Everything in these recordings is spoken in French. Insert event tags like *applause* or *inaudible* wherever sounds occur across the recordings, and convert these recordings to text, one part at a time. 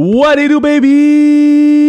What do you do, baby?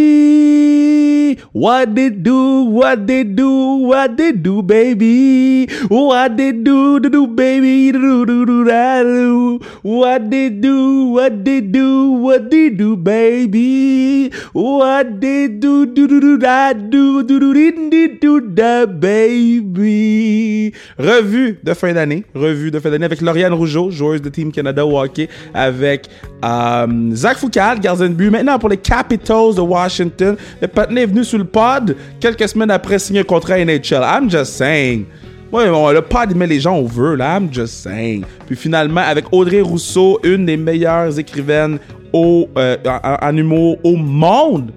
What they do? What they do? What they do, baby? What they do? Do do, baby? Do da do. What they do? What they do? What they do, baby? What they do? Do do do da do. Do do do do do da baby. Revue de fin d'année. Revue de fin d'année avec Lauriane Rougeau, joueuse de Team Canada au hockey, avec euh, Zach Foucault, gardien de but. Maintenant pour les Capitals de Washington. Le patinet est venu sur le pod quelques semaines après signer un contrat NHL. I'm just saying. Ouais, bon, le pod, met les gens au vœu, là. I'm just saying. Puis finalement, avec Audrey Rousseau, une des meilleures écrivaines au, euh, en, humour au monde.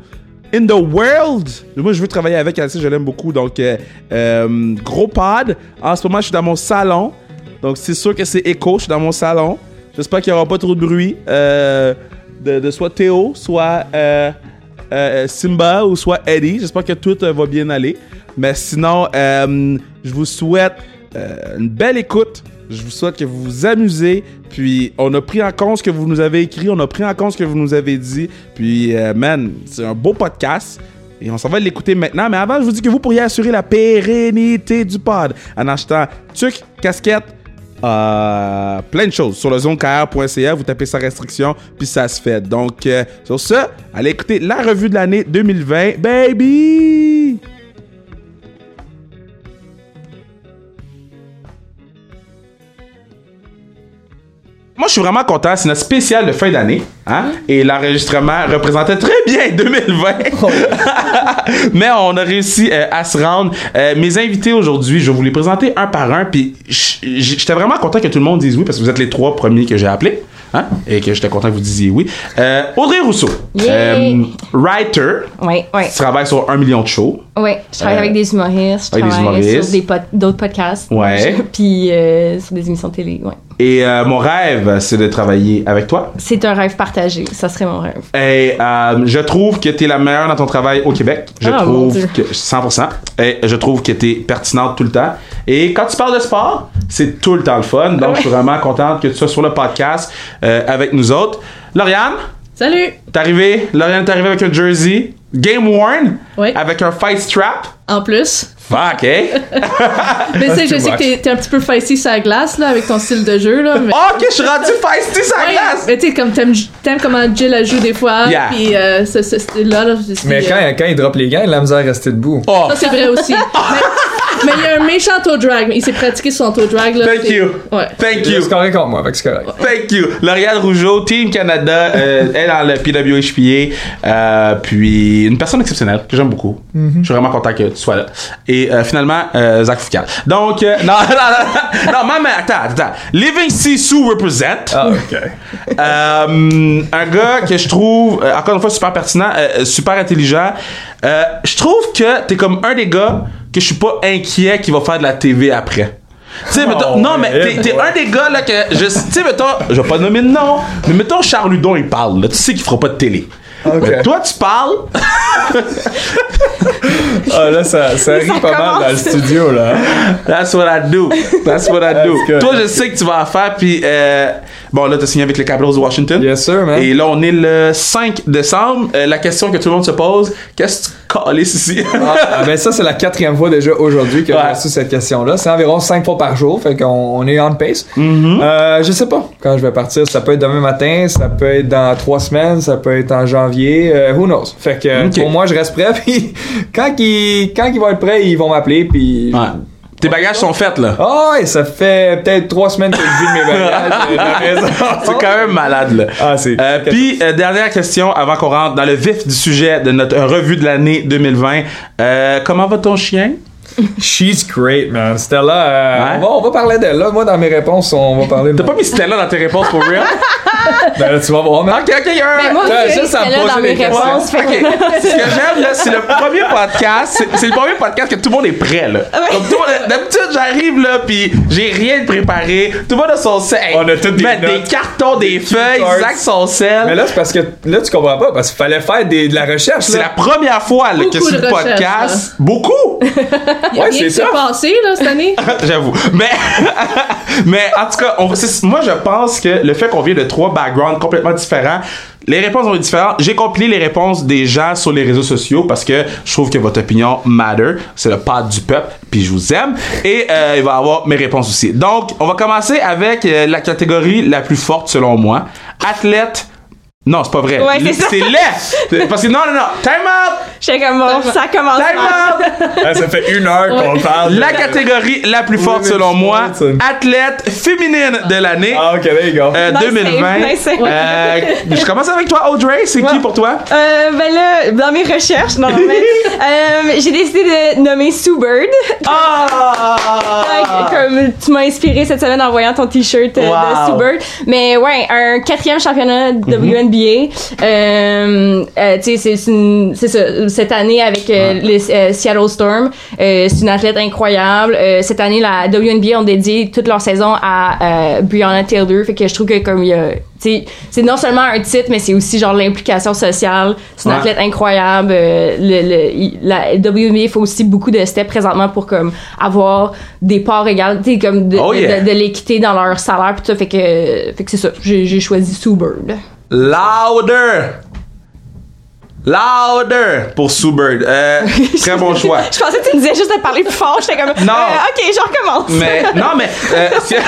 In the world! Moi, je veux travailler avec elle, je l'aime beaucoup. Donc, euh, euh, gros pod. En ce moment, je suis dans mon salon. Donc, c'est sûr que c'est écho. Je suis dans mon salon. J'espère qu'il n'y aura pas trop de bruit de soit Théo, soit euh, euh, Simba ou soit Eddie. J'espère que tout euh, va bien aller. Mais sinon, je vous souhaite une belle écoute. Je vous souhaite que vous vous amusez. Puis, on a pris en compte ce que vous nous avez écrit. On a pris en compte ce que vous nous avez dit. Puis, man, c'est un beau podcast. Et on s'en va l'écouter maintenant. Mais avant, je vous dis que vous pourriez assurer la pérennité du pod en achetant tuc, casquette, euh, plein de choses sur le zonekr.ca. Vous tapez sa restriction, puis ça se fait. Donc, euh, sur ce, allez écouter la revue de l'année 2020. Baby! Moi, je suis vraiment content. C'est notre spécial de fin d'année. Hein? Et l'enregistrement représentait très bien *laughs* 2020. *laughs* Mais on a réussi euh, à se rendre. Euh, mes invités aujourd'hui, je vais vous les présenter un par un. Puis j'étais vraiment content que tout le monde dise oui parce que vous êtes les trois premiers que j'ai appelés. Hein? Et que j'étais content que vous disiez oui. Euh, Audrey Rousseau, writer, Oui, oui. qui travaille sur un million de shows. Oui, je travaille avec des humoristes, je avec des travaille humoristes. sur des pod- d'autres podcasts. Ouais. *laughs* Puis euh, sur des émissions de télé, ouais. Et euh, mon rêve, c'est de travailler avec toi. C'est un rêve partagé, ça serait mon rêve. Et euh, je trouve que tu es la meilleure dans ton travail au Québec. Je Ah, mon trouve Dieu. que 100%. Et je trouve que tu es pertinente tout le temps. Et quand tu parles de sport, c'est tout le temps le fun. Donc je suis vraiment contente que tu sois sur le podcast euh, avec nous autres. Lauriane, Salut! t'es arrivé. Lauriane, t'es arrivé avec un jersey game worn Oui. avec un fight strap. En plus. Fuck, eh? *laughs* Mais tu sais, je sais que t'es, t'es un petit peu feisty sur la glace, là, avec ton style de jeu, là. Mais, Oh, ok, je suis rendu feisty sa Ouais, glace. mais tu sais, comme t'aimes, t'aimes comment Jill joue des fois, Yeah. puis euh, ce, ce style-là, là, je suis, Mais quand, euh, quand il drop les gants, il a la misère à rester debout. Oh, Ça, c'est vrai aussi. *laughs* mais, mais il y a un méchant toe drag. Il s'est pratiqué son toe drag, là. thank you. Ouais. Thank you. C'est correct contre moi, c'est correct. Thank you. Lauriane Rougeau, Team Canada, euh, *laughs* elle dans le PWHPA, euh, puis une personne exceptionnelle que j'aime beaucoup. Je suis vraiment content que tu sois là. Et euh, finalement, euh, Zach Foucault. Donc, euh, non, *laughs* non, non, non, maman, attends, attends. Living Sisu represent. Ah, ok. Euh, un gars que je trouve, euh, encore une fois, super pertinent, euh, super intelligent. Euh, je trouve que t'es comme un des gars que je suis pas inquiet qui va faire de la TV après. Tu sais, mettons, Oh, non, mais t'es, t'es un des gars là que je, tu sais, mettons, je vais pas nommer de nom, mais mettons Charles Ludon, il parle, là, tu sais qu'il fera pas de télé. Mais toi, tu parles, Ah, là, ça, ça rit pas mal dans le studio, là. that's what I do. That's what I do. Toi, je sais que tu vas en faire, puis euh, bon, là, t'as signé avec les Capitals de Washington. Yes, sir, man. Et là, on est le 5 décembre. Euh, la question que tout le monde se pose, qu'est-ce que tu cales ici? Ah, ah, ben ça, c'est la quatrième fois déjà aujourd'hui que Ouais. j'ai reçu cette question-là. C'est environ cinq fois par jour, fait qu'on on est on pace. Mm-hmm. Euh, je sais pas quand je vais partir. Ça peut être demain matin, ça peut être dans trois semaines, ça peut être en janvier. euh, who knows? Fait que pour moi, je reste prêt. *laughs* Puis quand ils quand ils vont être prêts, ils vont m'appeler. Puis Ouais. Tes bagages sont faits, là. Ah ouais, ça fait peut-être trois semaines que je vis mes bagages euh. *laughs* C'est quand même malade, là. Ah, c'est. Euh, Puis, euh, dernière question avant qu'on rentre dans le vif du sujet de notre euh, revue de l'année 2020. Euh, comment va ton chien? She's great, man. Stella, euh, Ouais. on, va, on va parler d'elle. Là, moi, dans mes réponses, on va parler de. T'as pas mis Stella dans tes réponses pour real? *laughs* Ben, là, tu vas voir, man. ok, ok, il y a un. Mais moi, Attends, aussi, juste à me là poser dans mes des questions. réponses. fait que- Ok, ce que j'aime là, c'est le premier podcast. c'est- le premier podcast que tout le monde est prêt là. Comme tout le monde- D'habitude, j'arrive là, puis j'ai rien de préparé. Tout le monde a son sel. Hey, On a toutes des des cartons, des feuilles, cards. Zach son sel. Mais là, c'est parce que là, tu comprends pas, parce qu'il fallait faire des, de la recherche. C'est là. la première fois là, que sur le podcast. Beaucoup! *laughs* Ouais, c'est ça. passé, là, cette année. *laughs* J'avoue. Mais, *laughs* mais en tout cas, on- moi je pense que le fait qu'on vient de trois background complètement différent. Les réponses vont être différentes. J'ai compilé les réponses des gens sur les réseaux sociaux parce que je trouve que votre opinion matter. C'est le pas du peuple, puis je vous aime. Et euh, il va y avoir mes réponses aussi. Donc, on va commencer avec euh, la catégorie la plus forte selon moi. Athlète. Non, c'est pas vrai. Ouais, c'est ça. c'est laid. Parce que non, non, non. Time out. J'étais comme bon, ça commence Time *laughs* out. Ça fait une heure qu'on parle. La catégorie la plus forte selon moi, ça. athlète féminine de l'année. Ah, ok, there you go. euh, Nice 2020. save, nice save. Euh, je commence avec toi, Audrey. C'est qui pour toi? Euh, ben là, dans mes recherches, non, mais, *laughs* euh, j'ai décidé de nommer Sue Bird. Ah! Comme tu m'as inspiré cette semaine en voyant ton t-shirt euh, Wow. de Sue Bird. Mais ouais, un quatrième championnat de WNBA. Euh, euh, tu sais, c'est- ça. Cette année avec euh, les Seattle Storm, c'est une athlète incroyable. Cette année, la WNBA ont dédié toute leur saison à Breonna Taylor. Fait que je trouve que comme il y a c'est non seulement un titre, mais c'est aussi genre l'implication sociale. C'est une Ouais. athlète incroyable. Euh, le, le- il- la WNBA fait aussi beaucoup de steps présentement pour comme avoir des parts égales, comme de, Oh de- yeah. de, de l'équité dans leur salaire. Pis tout, fait que, fait que c'est ça. J'ai j'ai choisi Sue Bird. Louder! Louder pour Sue Bird. Euh, *laughs* très bon choix. Je pensais que tu me disais juste de parler plus fort. J'étais comme, Non. euh, ok, je recommence. Mais non, mais euh, *laughs* c'est- Hey,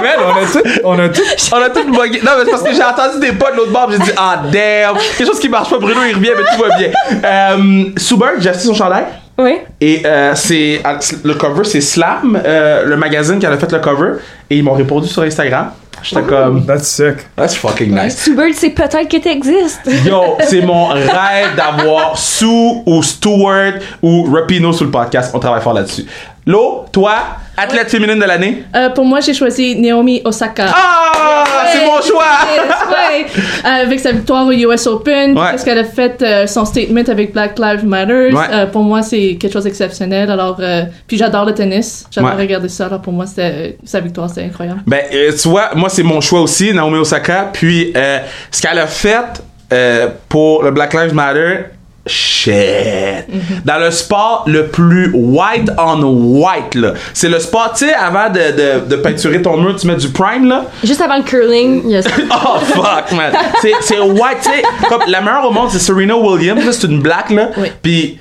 man, on a tout. On a tout. on a tout bugué. Non, mais c'est parce que j'ai entendu des pas de l'autre bord, j'ai dit ah damn, quelque chose qui marche pas. Bruno il revient, mais tout va bien. Euh, Sue Bird, j'ai acheté son chandail. Oui. Et euh, c'est le cover, c'est Slam, euh, le magazine qui en a fait le cover, et ils m'ont répondu sur Instagram. J'étais comme That's sick. that's fucking nice. Bird, c'est peut-être que t'existes. *laughs* Yo, c'est mon rêve d'avoir Sue ou Stewart ou Rapino sur le podcast. On travaille fort là-dessus. Lo, toi, athlète féminine de l'année? Euh, pour moi, j'ai choisi Naomi Osaka. Ah, c'est mon choix. *laughs* Ouais. Euh, avec sa victoire au US Open, parce qu'elle a fait euh, son statement avec Black Lives Matter. Euh, pour moi, c'est quelque chose d'exceptionnel. Alors, puis j'adore le tennis. J'adore regarder ça. Alors pour moi, sa victoire, c'était incroyable. Ben, tu vois, moi, c'est mon choix aussi, Naomi Osaka. Puis, ce qu'elle a fait pour le Black Lives Matter, shit. Dans le sport le plus white on white, là. C'est le sport, tu sais, avant de, de, de peinturer ton mur, tu mets du prime, là. Juste avant le curling, il y a ça. *laughs* Oh fuck man. C'est c'est white, tu sais, comme la meilleure au monde c'est Serena Williams, là, c'est une black là. Oui. Puis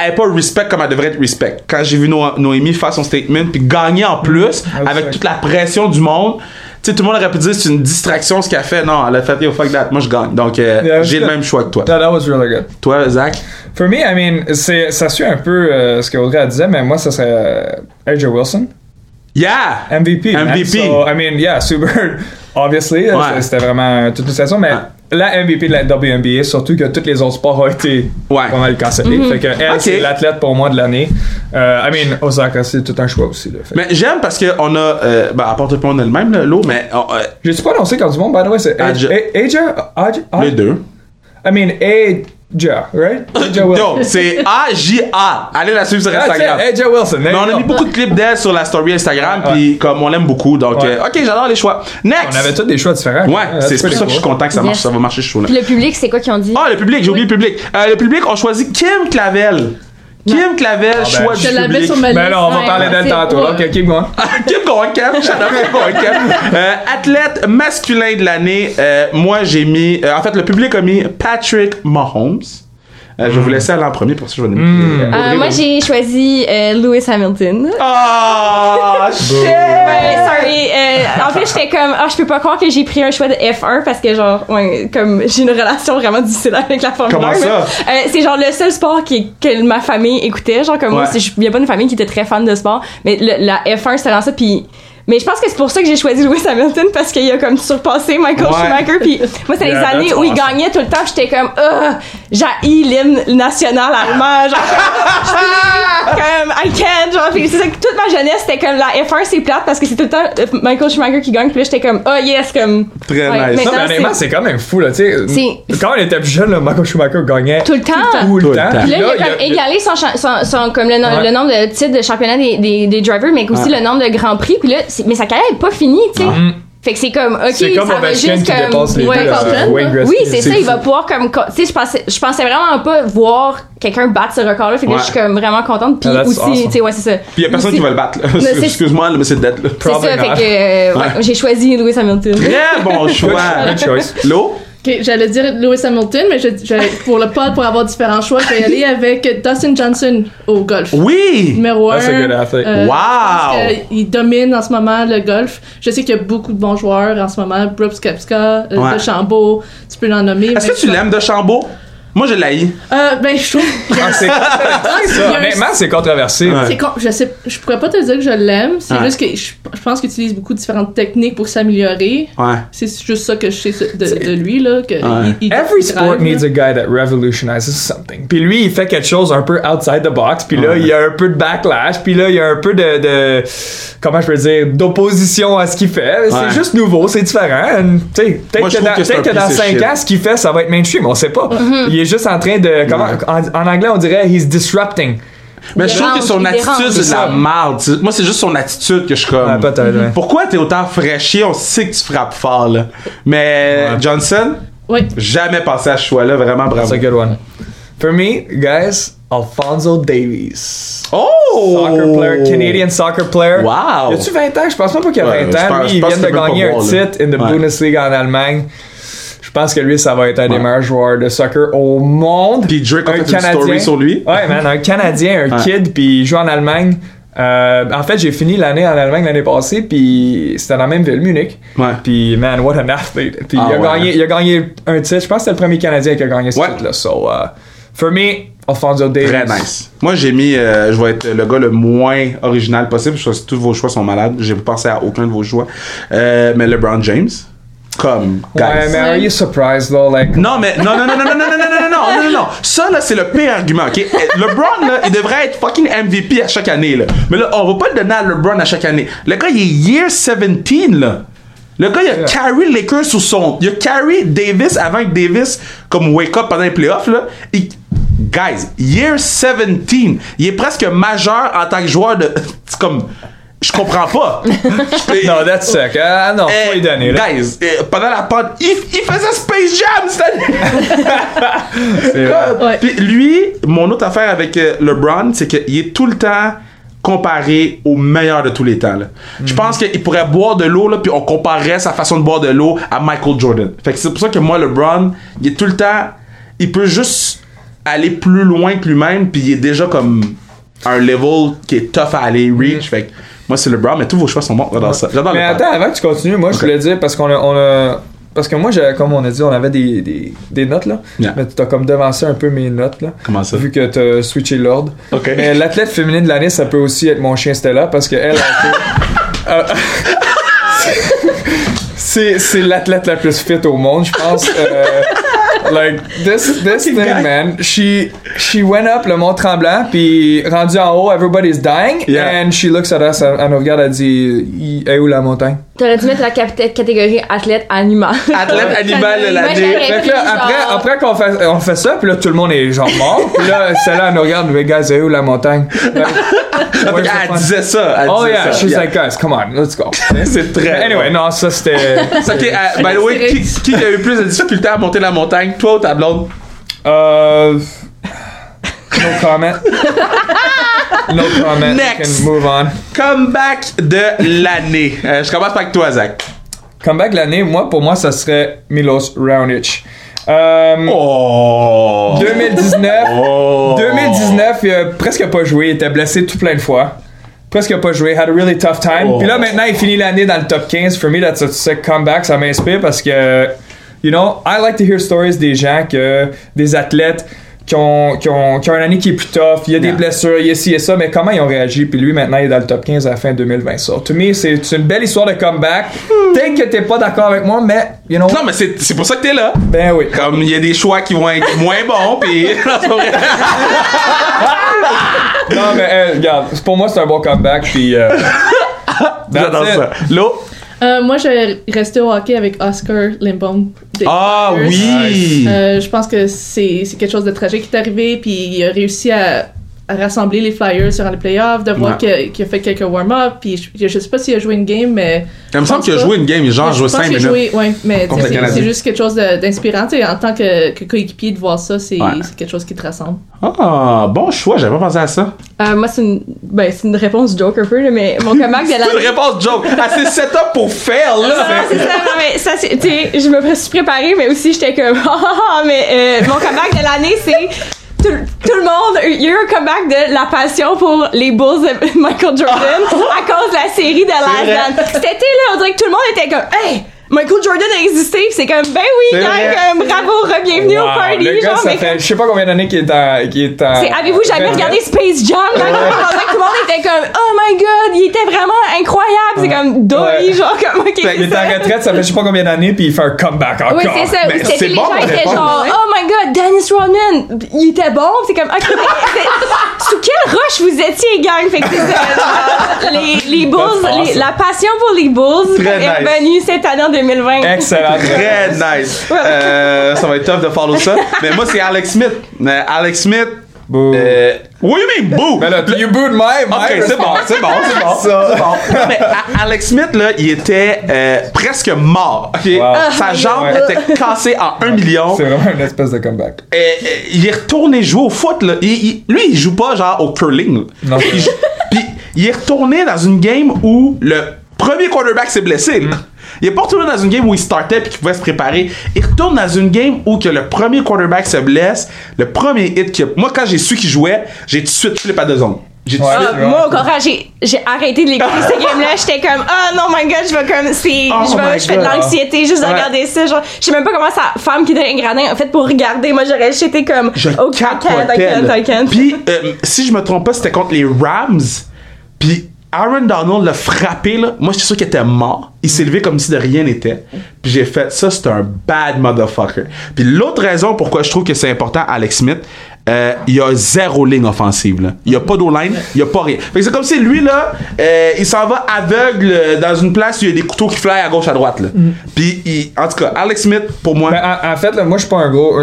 elle est pas respect comme elle devrait être respect. Quand j'ai vu No- Noémie faire son statement puis gagner en plus Ah, avec toute la pression du monde, sais tout le monde aurait pu dire c'est une distraction ce qu'elle fait. Non, elle a fait yo fuck that, moi je gagne. Donc euh, Yeah, j'ai le même choix que toi. That, that was really good. Toi Zach? For me, I mean, c'est, ça suit un peu euh, ce qu'Audrey disait, mais moi, ça serait euh, AJ Wilson. Yeah. MVP. MVP. So, I mean, yeah, Bird, *laughs* obviously. Ouais. C'était vraiment toute une saison, mais la MVP de la WNBA, surtout que tous les autres sports ont été Ouais. pas mal cancellés. Fait que elle, Ok. c'est l'athlète pour moi de l'année. Euh, I mean, Osaka, c'est tout un choix aussi. Là. Mais j'aime parce que on a euh, ben à part tout le monde elle-même là, l'eau mais euh, euh, J'ai-tu pas annoncé quand du monde, by the way, c'est Aja. Aja? Aja? Aja? les deux. I mean, Aja, right? Aja Wilson. Yo, c'est A-J-A. Allez la suivre sur Instagram. Aja Wilson. Mais on a mis beaucoup de clips d'elle sur la story Instagram, Ouais, puis comme on l'aime beaucoup, donc Ouais. euh, ok, j'adore les choix. Next. On avait tous des choix différents. Ouais, Uh, c'est pour ça que je suis content que ça marche, Yes. ça va marcher ce show là. Puis le public, c'est quoi qu'ils ont dit? Ah, le public, j'ai oublié le public. Euh, le public, on choisit Kim Clavel. Kim Clavel, ben, choix Je du l'avais public. sur ma liste. Ben là, on va Ouais, parler d'elle tantôt. Ok, keep going. Kim out *laughs* Kim Goenkamp. Euh, athlète masculin de l'année, euh, moi j'ai mis, euh, en fait le public a mis Patrick Mahomes. Euh, Je vais vous laisser aller en premier pour ça je vais nommer. Mm. euh, Euh, moi, j'ai choisi euh, Lewis Hamilton. Ah, *laughs* shit! Ouais, sorry. Euh, en fait, j'étais comme, ah, je peux pas croire que j'ai pris un choix de F1 parce que, genre, ouais, comme j'ai une relation vraiment difficile avec la Formule Comment 1. ça? euh, c'est genre le seul sport qui, que ma famille écoutait. Genre, comme moi, Ouais. c'est- je viens pas d'une famille qui était très fan de sport, mais le- la F1, c'était dans ça. Puis. Mais je pense que c'est pour ça que j'ai choisi Lewis Hamilton parce qu'il a comme surpassé Michael Ouais. Schumacher. Puis moi, c'était les Yeah, années où il gagnait tout le temps. J'étais comme, ah, j'haïs l'hymne national allemand. Genre, *laughs* comme, comme, I can't. Genre, puis c'est ça que toute ma jeunesse, c'était comme la F1, c'est plate parce que c'est tout le temps euh, Michael Schumacher qui gagne. Puis là, j'étais comme, oh yes, comme. Très Ouais, nice. honnêtement, c'est- c'est quand même fou, là, tu sais. C'est- Quand on était plus jeune, là, Michael Schumacher gagnait Tout le temps. tout le Tout le temps. temps. Puis là, il a il y a- comme égalé son, son, son- comme le, no- Ouais. le nombre de titres de championnat des, des, des drivers, mais aussi Ouais. le nombre de grands prix. Puis là, c'est- mais sa carrière est pas finie, tu sais. Mm. Fait que c'est comme, ok, C'est comme ça va juste qui comme. les ouais, deux, Colton, euh, Wayne Gretzky. Oui, c'est ça, il va pouvoir comme. co- Tu sais, je pensais, je pensais vraiment pas voir quelqu'un battre ce record-là. Fait que là, Ouais. je suis comme vraiment contente. Puis Ah, aussi, awesome. tu sais, ouais, c'est ça. Puis il y a personne Aussi- qui va le battre. *laughs* Excuse-moi, là, mais c'est dead. là. C'est ça, fait que euh, ouais, Ouais. j'ai choisi Lewis Hamilton. Très bon *laughs* choix. Good choice. L'eau? Ok, j'allais dire Lewis Hamilton, mais je, je- pour le pod, pour avoir différents choix, je vais aller avec Dustin Johnson au golf. Oui! Numéro 1. That's a good athlete. Wow! Il domine en ce moment le golf. Je sais qu'il y a beaucoup de bons joueurs en ce moment. Brooks Kepska, euh, Ouais. DeChambeau, tu peux en nommer. Est-ce que tu l'aimes de Chambaud? Moi, je l'haïs. Euh, ben, je trouve. Ah, c'est *laughs* *laughs* ça. Honnêtement, c'est controversé. Ouais. C'est con, je sais, je pourrais pas te dire que je l'aime. C'est Ouais. juste que je, je pense qu'il utilise beaucoup de différentes techniques pour s'améliorer. Ouais. C'est juste ça que je sais de, de lui là. Que Ouais. il, il- Every il sport drive, needs là. a guy that revolutionizes something. Puis lui, il fait quelque chose un peu outside the box. Puis là, Ouais. il y a un peu de backlash. Puis là, il y a un peu de, de comment je peux dire, d'opposition à ce qu'il fait. Ouais. C'est juste nouveau, c'est différent. And, tu sais, Peut-être que, dans, que c'est peut-être un que dans piece of 5 shit. ans, ce qu'il fait, ça va être mainstream. On sait pas. Mm-hmm. Il est juste en train de. Comment, Ouais. en, en anglais, on dirait he's disrupting. Mais Il je trouve que son attitude, c'est de la ça. merde. Moi, c'est juste son attitude que je suis comme. Ouais, peut-être, ouais. Pourquoi t'es autant fraîchier? On sait que tu frappes fort, là. Mais Ouais. Johnson, Oui. jamais pensé à ce choix-là. Vraiment, bravo. That's a good one. For me, guys, Alfonso Davies. Oh! Soccer player, Canadian soccer player. Wow! Y a-tu 20 ans? Je pense même pas qu'il y a Ouais, 20 je ans. pense- Lui, je il vient de gagner un titre in the Ouais. Bundesliga en Allemagne. Je pense que lui, ça va être un des meilleurs joueurs de soccer au monde. Puis Drake a un fait une story sur lui. Ouais, man, un Canadien, un Ouais. kid, puis il joue en Allemagne. Euh, en fait, j'ai fini l'année en Allemagne l'année passée, puis c'était dans la même ville, Munich. Ouais. Puis, man, what an athlete. Puis, Ah il, a ouais. gagné, il a gagné un titre. Je pense que c'était le premier Canadien qui a gagné ce Ouais. titre-là. So, uh, for me, Alfonso Davies. Très nice. Moi, j'ai mis, euh, je vais être le gars le moins original possible. Je pense que tous vos choix sont malades. J'ai pas pensé à aucun de vos choix. Euh, mais LeBron James, comme, guys. Ouais, mais are you surprised, though? Like, Non, mais non, non, non, non, non, non, non, non, non, non, non, non, non. Ça, là, c'est le pire argument, OK? Eh, LeBron, là, il devrait être fucking MVP à chaque année, là. Mais là, on va pas le donner à LeBron à chaque année. Le gars, il est year 17, là. Le gars, il a Yeah. carry Lakers sous son... Il a carry Davis avant que Davis, comme wake up pendant les playoffs, là. Il- Guys, year 17, il est presque majeur en tant que joueur de... C'est comme... Je comprends pas. *laughs* no, that's sick. Ah, non, faut lui donner, là. guys, eh, pendant la pod, il, il faisait Space Jam cette année. *laughs* C'est vrai. Ouais. Puis lui, mon autre affaire avec euh, LeBron, c'est qu'il est tout le temps comparé au meilleur de tous les temps. là. Je pense qu'il pourrait boire de l'eau, là, puis on comparerait sa façon de boire de l'eau à Michael Jordan. Fait que c'est pour ça que moi, LeBron, il est tout le temps... Il peut juste aller plus loin que lui-même, puis il est déjà comme un level qui est tough à aller reach. Fait que moi, c'est LeBron, mais tous vos choix sont bons. J'adore ça. J'adore Mais le attends, avant que tu continues, moi, je voulais dire, parce qu'on a, on a- Parce que moi, j'ai- comme on a dit, on avait des, des, des notes, là. Yeah. Mais tu as comme devancé un peu mes notes, là. Comment ça? Vu que tu as switché l'ordre. Ok. Mais l'athlète féminine de l'année, ça peut aussi être mon chien Stella, parce qu'elle a été. *laughs* Euh, *laughs* c'est c'est l'athlète la plus fit au monde, je pense. Euh, like this *laughs* this thing, guy. man. She she went up le mont Tremblant, puis rendu en haut, everybody's dying, Yeah. and she looks at us, elle, elle nous regarde, elle dit, est où la montagne? T'aurais dû mettre la catégorie athlète animal. Athlète animal de l'année. Fait que là, après, genre- après qu'on fait, on fait ça, puis là, tout le monde est genre mort. Puis là, *laughs* celle-là, elle nous regarde, mais gars, c'est où la montagne? *laughs* The Elle disait ça. Elle Oh disait yeah, ça. she's Yeah. like, guys, come on, let's go. *laughs* C'est très. Anyway, non, ça c'était. Ok, euh, by the way, qui, qui a eu plus de difficultés à monter la montagne, toi ou ta blonde? Euh. No comment. No comment. Next. We can move on. Comeback de l'année. Euh, je commence avec toi, Zach. Comeback de l'année, moi, pour moi, ça serait Milos Raonic. Euh, Oh! 2019. Oh! 2019, il a presque pas joué, il était blessé tout plein de fois. Presque pas joué, had a really tough time. Oh. Puis là, maintenant, il finit l'année dans le top 15. For me, that's a sick comeback. Ça m'inspire parce que, you know, I like to hear stories des gens, que, des athlètes qui ont, qui ont, qui ont une année qui est plus tough. Il y a des blessures, il y a ci et ça, mais comment ils ont réagi? Puis lui, maintenant, il est dans le top 15 à la fin 2020. So, to me, c'est une belle histoire de comeback. Peut-être que t'es pas d'accord avec moi, mais, you know, Non, mais c'est c'est pour ça que t'es là. ben oui. Comme il y a des choix qui vont être moins bons, pis. *laughs* Non, mais euh, regarde, pour moi, c'est un bon comeback. Puis, euh, *laughs* J'adore ça. L'eau? Euh, moi, je rester au hockey avec Oscar Lindblom. des Ah Flyers. oui! Euh, je pense que c'est c'est quelque chose de tragique qui est arrivé, puis il a réussi à rassembler les Flyers durant les playoffs, de voir Ouais. qu'il a fait quelques warm-up, puis je, je sais pas s'il a joué une game, mais... Il me semble qu'il a joué une game, genre Je joué pense 5 qu'il a minutes. joué, ouais, mais c'est c'est juste quelque chose d'inspirant. tu sais, En tant que, que coéquipier, de voir ça, c'est Ouais. c'est quelque chose qui te rassemble. Ah, bon choix, j'avais pas pensé à ça. Euh, moi, c'est une, ben, c'est une réponse joke un peu, là, mais mon comeback de *laughs* C'est l'année. une réponse joke. Ah, c'est setup pour faire, Non, là. c'est ça, non, mais ça, c'est, tu sais, je me suis préparée, mais aussi j'étais comme, *laughs* ah, ah, ah, mais euh, mon comeback de l'année, c'est tout, tout le monde, il y a eu un comeback de la passion pour les Bulls de *laughs* Michael Jordan *laughs* à cause de la série de Last. Dance. Cet été, là, on dirait que tout le monde était comme, hey! Michael Jordan a existé, pis c'est comme, ben oui, gang, comme, bravo, re-bienvenue au Wow, party, le gars, genre, ça mais fait je sais pas combien d'années qu'il est en. qu'il est en- c'est, avez-vous jamais regardé Space Jam? Quand que tout le monde était comme, oh my god, il était vraiment incroyable. C'est comme, doy, Ouais. genre, comme, ok. Il est en retraite, ça fait je sais pas combien d'années, puis il fait un comeback encore. Oui, c'est ça. Mais C'était c'est les bon, gens mais étaient genre, oh my god, Dennis Rodman, il était bon. C'est comme, ok, sous quelle roche vous étiez, gang? Fait que c'est ça. les, les Bulls, les- la passion pour les Bulls est revenue cette année en 2020. Excellent. Très nice. *laughs* Euh, ça va être tough de follow ça. Mais moi, c'est Alex Smith. Mais Alex Smith. Boo. Euh, oui, mais boo! Mais là, you booed my, my Ok, c'est bon, c'est bon, c'est bon. C'est bon. Non, mais A- Alex Smith, là, il était euh, presque mort. ok? Wow. Sa jambe Ouais. était cassée en un million. C'est vraiment une espèce de comeback. Euh, il est retourné jouer au foot. Là. Il- il- lui, il joue pas genre au curling. Non. Il Puis il est retourné dans une game où le premier quarterback s'est blessé. Il est pas retourné dans une game où il startait puis qu'il pouvait se préparer. Il retourne dans une game où que le premier quarterback se blesse. Le premier hit que moi quand j'ai su qu'il jouait, j'ai tout de suite flip à deux zones. Ouais. Ah, moi, au contraire, j'ai, j'ai arrêté de l'écouter cette *laughs* game-là. J'étais comme, oh non, my god, je vais comme, c'est, Oh je, vais, my je fais de l'anxiété juste de Ouais. regarder ça. Genre, je sais même pas comment sa femme qui était un gradin en fait pour regarder. Moi, j'aurais, j'étais comme, Je I can't, I capotais, can't, là. I can't. Puis, euh, si je me trompe pas, c'était contre les Rams. Puis, Aaron Donald l'a frappé, là. Moi, j'étais sûr qu'il était mort. Il s'est levé comme si de rien n'était. Puis, j'ai fait, ça, c'est un bad motherfucker. Puis, l'autre raison pourquoi je trouve que c'est important, Alex Smith, euh, il y a zéro ligne offensive. Il y a pas d'O-line, il y a pas rien. C'est comme si lui, là, euh, il s'en va aveugle euh, dans une place où il y a des couteaux qui flyent à gauche, à droite, là. Puis, il- en tout cas, Alex Smith, pour moi, Mais en, en fait, là, moi, je suis pas un gros.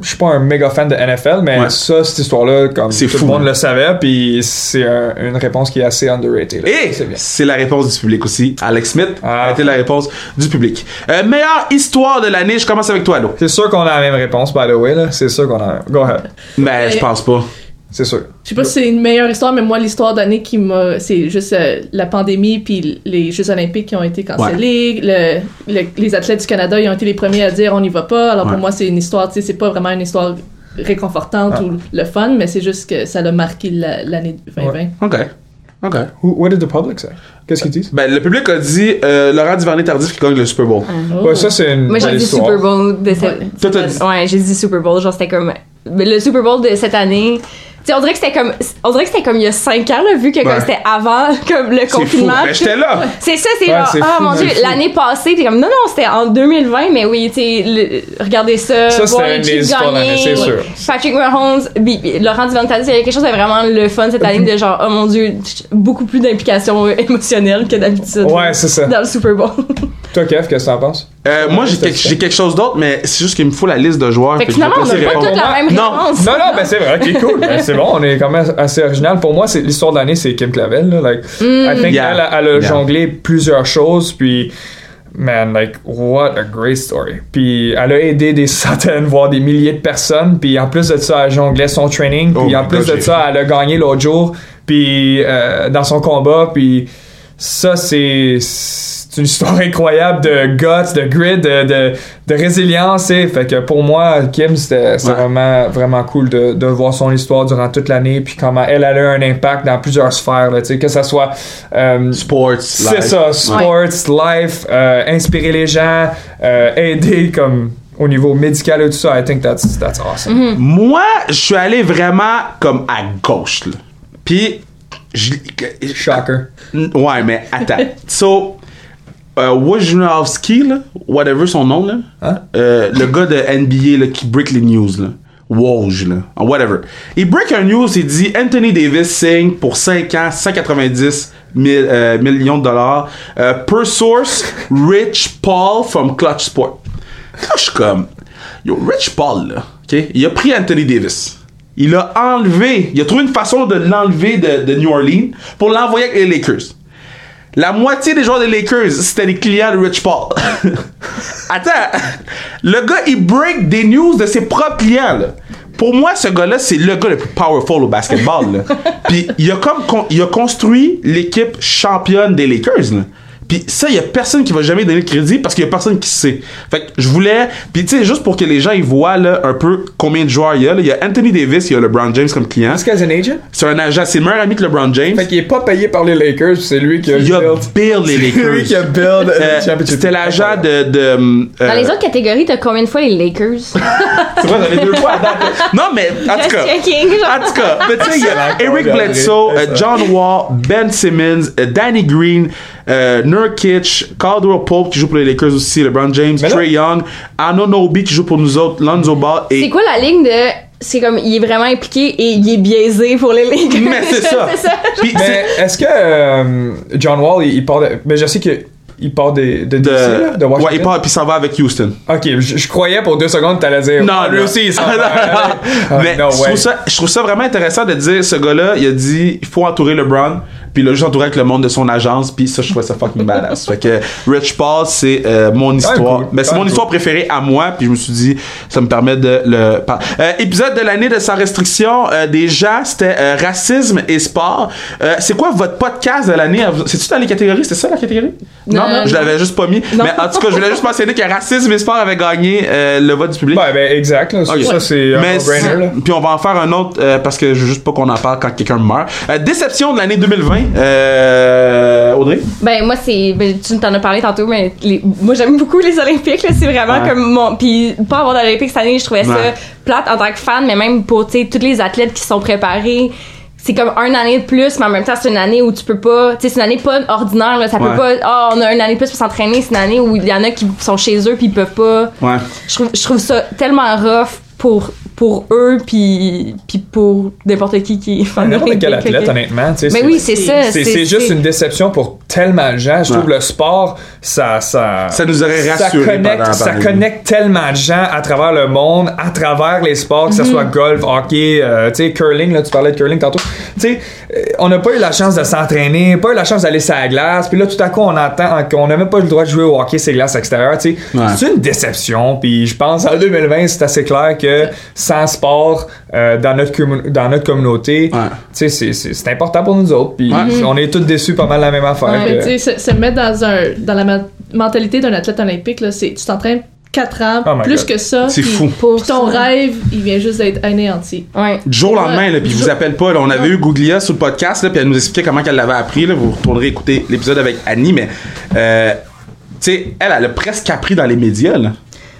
Je suis pas un méga fan de NFL, mais Ouais. ça, cette histoire-là, comme tout fou, le monde hein. le savait, puis c'est un- une réponse qui est assez underrated. là. Et c'est la réponse du public aussi. Alex Smith Ah. a été la réponse du public. Euh, meilleure histoire de l'année, je commence avec toi, Allo. C'est sûr qu'on a la même réponse, by the way, là. C'est sûr qu'on a. Go ahead. Mais je pense pas. C'est sûr. Je sais pas si c'est une meilleure histoire, mais moi, l'histoire d'année qui m'a. C'est juste euh, la pandémie puis les Jeux Olympiques qui ont été cancellés. Le- le- les athlètes du Canada, ils ont été les premiers à dire on n'y va pas. Alors Ouais. pour moi, c'est une histoire, tu sais, c'est pas vraiment une histoire réconfortante Ah. ou le fun, mais c'est juste que ça a marqué la- l'année 2020. OK. OK. Who- what did the public say? Qu'est-ce qu'ils disent? Ben, le public a dit euh, Laurent Duvernay-Tardif qui gagne le Super Bowl. Oh. Ouais, ça, c'est une. Moi, j'ai dit. Super Bowl de cette. Ouais. Toi, t'as dit- Ouais, j'ai dit Super Bowl. Genre, c'était comme. Le Super Bowl de cette année. Tu sais, on dirait que c'était comme. On dirait que c'était comme il y a 5 ans, là, vu que Ouais. c'était avant *laughs* comme le C'est confinement. Ben, j'étais là. C'est ça, c'est Ouais, c'est fou, mon c'est dieu, l'année passée, t'es comme, non, non, c'était en 2020, mais oui, tu regardez ça, Ça, voir c'est les Chiefs gagner, c'est sûr. Patrick Mahomes, Laurent Duvernay-Tardif, il y avait quelque chose de vraiment le fun cette année, de genre, oh mon dieu, beaucoup plus d'implication euh, émotionnelle que d'habitude. Ouais, c'est ça. Dans le Super Bowl. *laughs* Toi, Kev, qu'est-ce que t'en penses? Euh, moi, j'ai quelque, chose d'autre, mais c'est juste qu'il me faut la liste de joueurs. fait que finalement, on n'a pas répondre. toutes la même Non. réponse. Non, non, ben c'est vrai, ok, cool. Ben, c'est bon, on est quand même assez original. Pour moi, c'est l'histoire de l'année, c'est Kim Clavel. Là, like, I think Yeah. elle, a- elle a Yeah. jonglé plusieurs choses, puis man, like, what a great story. Puis elle a aidé des *laughs* centaines, voire des milliers de personnes, puis en plus de ça, elle jonglait son training, puis Oh en my plus God, de ça, elle a gagné l'autre jour, puis euh, dans son combat, puis ça, c'est c'est une histoire incroyable de guts, de grit, de, de, de résilience. et Fait que pour moi, Kim, c'était Ouais. vraiment, vraiment cool de, de voir son histoire durant toute l'année, puis comment elle, elle a eu un impact dans plusieurs sphères, là, tu sais, que ça soit... euh, Sports. c'est ça, sports, life, euh, inspirer les gens, euh, aider comme au niveau médical et tout ça. I think that's, that's awesome. Moi, je suis allé vraiment comme à gauche, là. Puis, je- Shocker. Ouais, mais attends. so, euh, Wojnarowski, là, whatever son nom, là, Hein? euh, le gars de NBA là, qui break les news, là. Woj, là, Ah, whatever. Il break un news, il dit Anthony Davis signe pour 5 ans, 190 mille- euh, millions de dollars. Euh, per source, Rich Paul from Clutch Sport. Quand je suis comme, yo, Rich Paul, là, il a pris Anthony Davis. il a enlevé, il a trouvé une façon de l'enlever de, de New Orleans pour l'envoyer avec les Lakers. La moitié des joueurs des Lakers, c'était les clients de Rich Paul. *laughs* Attends, le gars, il break des news de ses propres clients, là. Pour moi, ce gars-là, c'est le gars le plus powerful au basketball, là. *laughs* Puis il a comme, con- il a construit l'équipe championne des Lakers, là. Puis ça, il y a personne qui va jamais donner le crédit parce qu'il y a personne qui sait. Fait que je voulais, puis tu sais, juste pour que les gens ils voient là un peu combien de joueurs il y a. Il y a Anthony Davis, il y a LeBron James comme client. Est-ce qu'il a un agent? C'est un agent, c'est le meilleur ami de LeBron James. Fait qu'il est pas payé par les Lakers, c'est lui qui a Il a build. les *laughs* C'est lui Lakers. qui a build Euh, championship. C'était l'agent de. de euh, Dans les autres catégories, t'as combien de fois les Lakers? *laughs* C'est vrai, j'en ai deux fois à date. Non, mais en tout cas. En tout cas, mais tu sais, il y a Eric Bledsoe, euh. John Wall, Ben Simmons, euh, Danny Green, euh, Nurkic, Caldwell Pope qui joue pour les Lakers aussi, LeBron James, Trey Young, Anunoby qui joue pour nous autres, Lonzo Ball et C'est quoi la ligne de. C'est comme, il est vraiment impliqué et il est biaisé pour les Lakers? Mais c'est *laughs* ça. ça. Puis Mais est-ce que euh, John Wall, il, il part de. Mais je sais qu'il part de, de, DC, là, de, de Washington. ouais, il part puis il s'en va avec Houston. Ok, je, je croyais pour deux secondes que t'allais dire. Non, Ah, lui aussi, il s'en Ah, *laughs* va. non. Ah, Mais no je, way. trouve ça, je trouve ça vraiment intéressant de dire ce gars-là, il a dit il faut entourer LeBron, puis juste entouré avec le monde de son agence, puis ça, je trouvais ça fucking badass. fait que Rich Paul, c'est euh, mon histoire. cool. Mais c'est mon cool. histoire préférée à moi, puis je me suis dit, ça me permet de le parler. Euh, épisode de l'année de Sans Restriction, euh, déjà, c'était euh, racisme et sport. Euh, c'est quoi votre podcast de l'année? C'est-tu dans les catégories? C'était ça la catégorie? Non, Non, je l'avais juste pas mis. Non. Mais en tout cas, je voulais juste mentionner que racisme et sport avait gagné euh, le vote du public. Ouais, ben exact. Là, Ok. Ça, c'est un là. puis on va en faire un autre euh, parce que je veux juste pas qu'on en parle quand quelqu'un meurt. Euh, déception de l'année 2020. Euh, Audrey? Ben moi c'est ben, tu t'en as parlé tantôt mais les- moi j'aime beaucoup les Olympiques là, c'est vraiment Ouais. comme mon puis pas avoir d'Olympiques cette année je trouvais Ouais. ça plate en tant que fan mais même pour tu sais tous les athlètes qui sont préparés c'est comme une année de plus mais en même temps c'est une année où tu peux pas tu sais c'est une année pas ordinaire là ça Ouais. peut pas ah on a une année de plus pour s'entraîner c'est une année où il y en a qui sont chez eux puis ils peuvent pas Ouais. je trouve je trouve ça tellement rough pour pour eux puis puis pour n'importe qui qui est fan N'importe quel athlète, honnêtement. tu sais, mais c'est- oui c'est ça C'est c'est juste une déception pour tellement de gens. Je trouve Ouais. le sport, ça, ça, Ça nous aurait ça pendant la ça connecte tellement de gens à travers le monde, à travers les sports, que ce soit golf, hockey, euh, tu sais, curling. Là, tu parlais de curling tantôt. Tu sais, euh, on n'a pas eu la chance de s'entraîner, pas eu la chance d'aller sur la glace. Puis là, tout à coup, on entend qu'on n'a même pas eu le droit de jouer au hockey, ces glaces extérieures. Tu sais, Ouais. c'est une déception. Puis je pense en 2020, c'est assez clair que sans sport euh, dans notre dans notre communauté, Ouais. tu sais, c'est- important pour nous autres. Puis Ouais. on est tous déçus pas mal de la même affaire. Ouais, que- sais, se, se mettre dans, un, dans la mentalité d'un athlète olympique, là, c'est, tu t'entraînes 4 ans, Oh plus God. que ça. C'est fou. pour Puis ton ça. rêve, il vient juste d'être anéanti. ouais Du jour au lendemain, là, puis je vous appelle pas. là, on avait eu Googlia sur le podcast, là, puis elle nous expliquait comment qu'elle l'avait appris. Là, vous retournerez écouter l'épisode avec Annie, mais euh, tu sais, elle, elle a presque appris dans les médias. Là.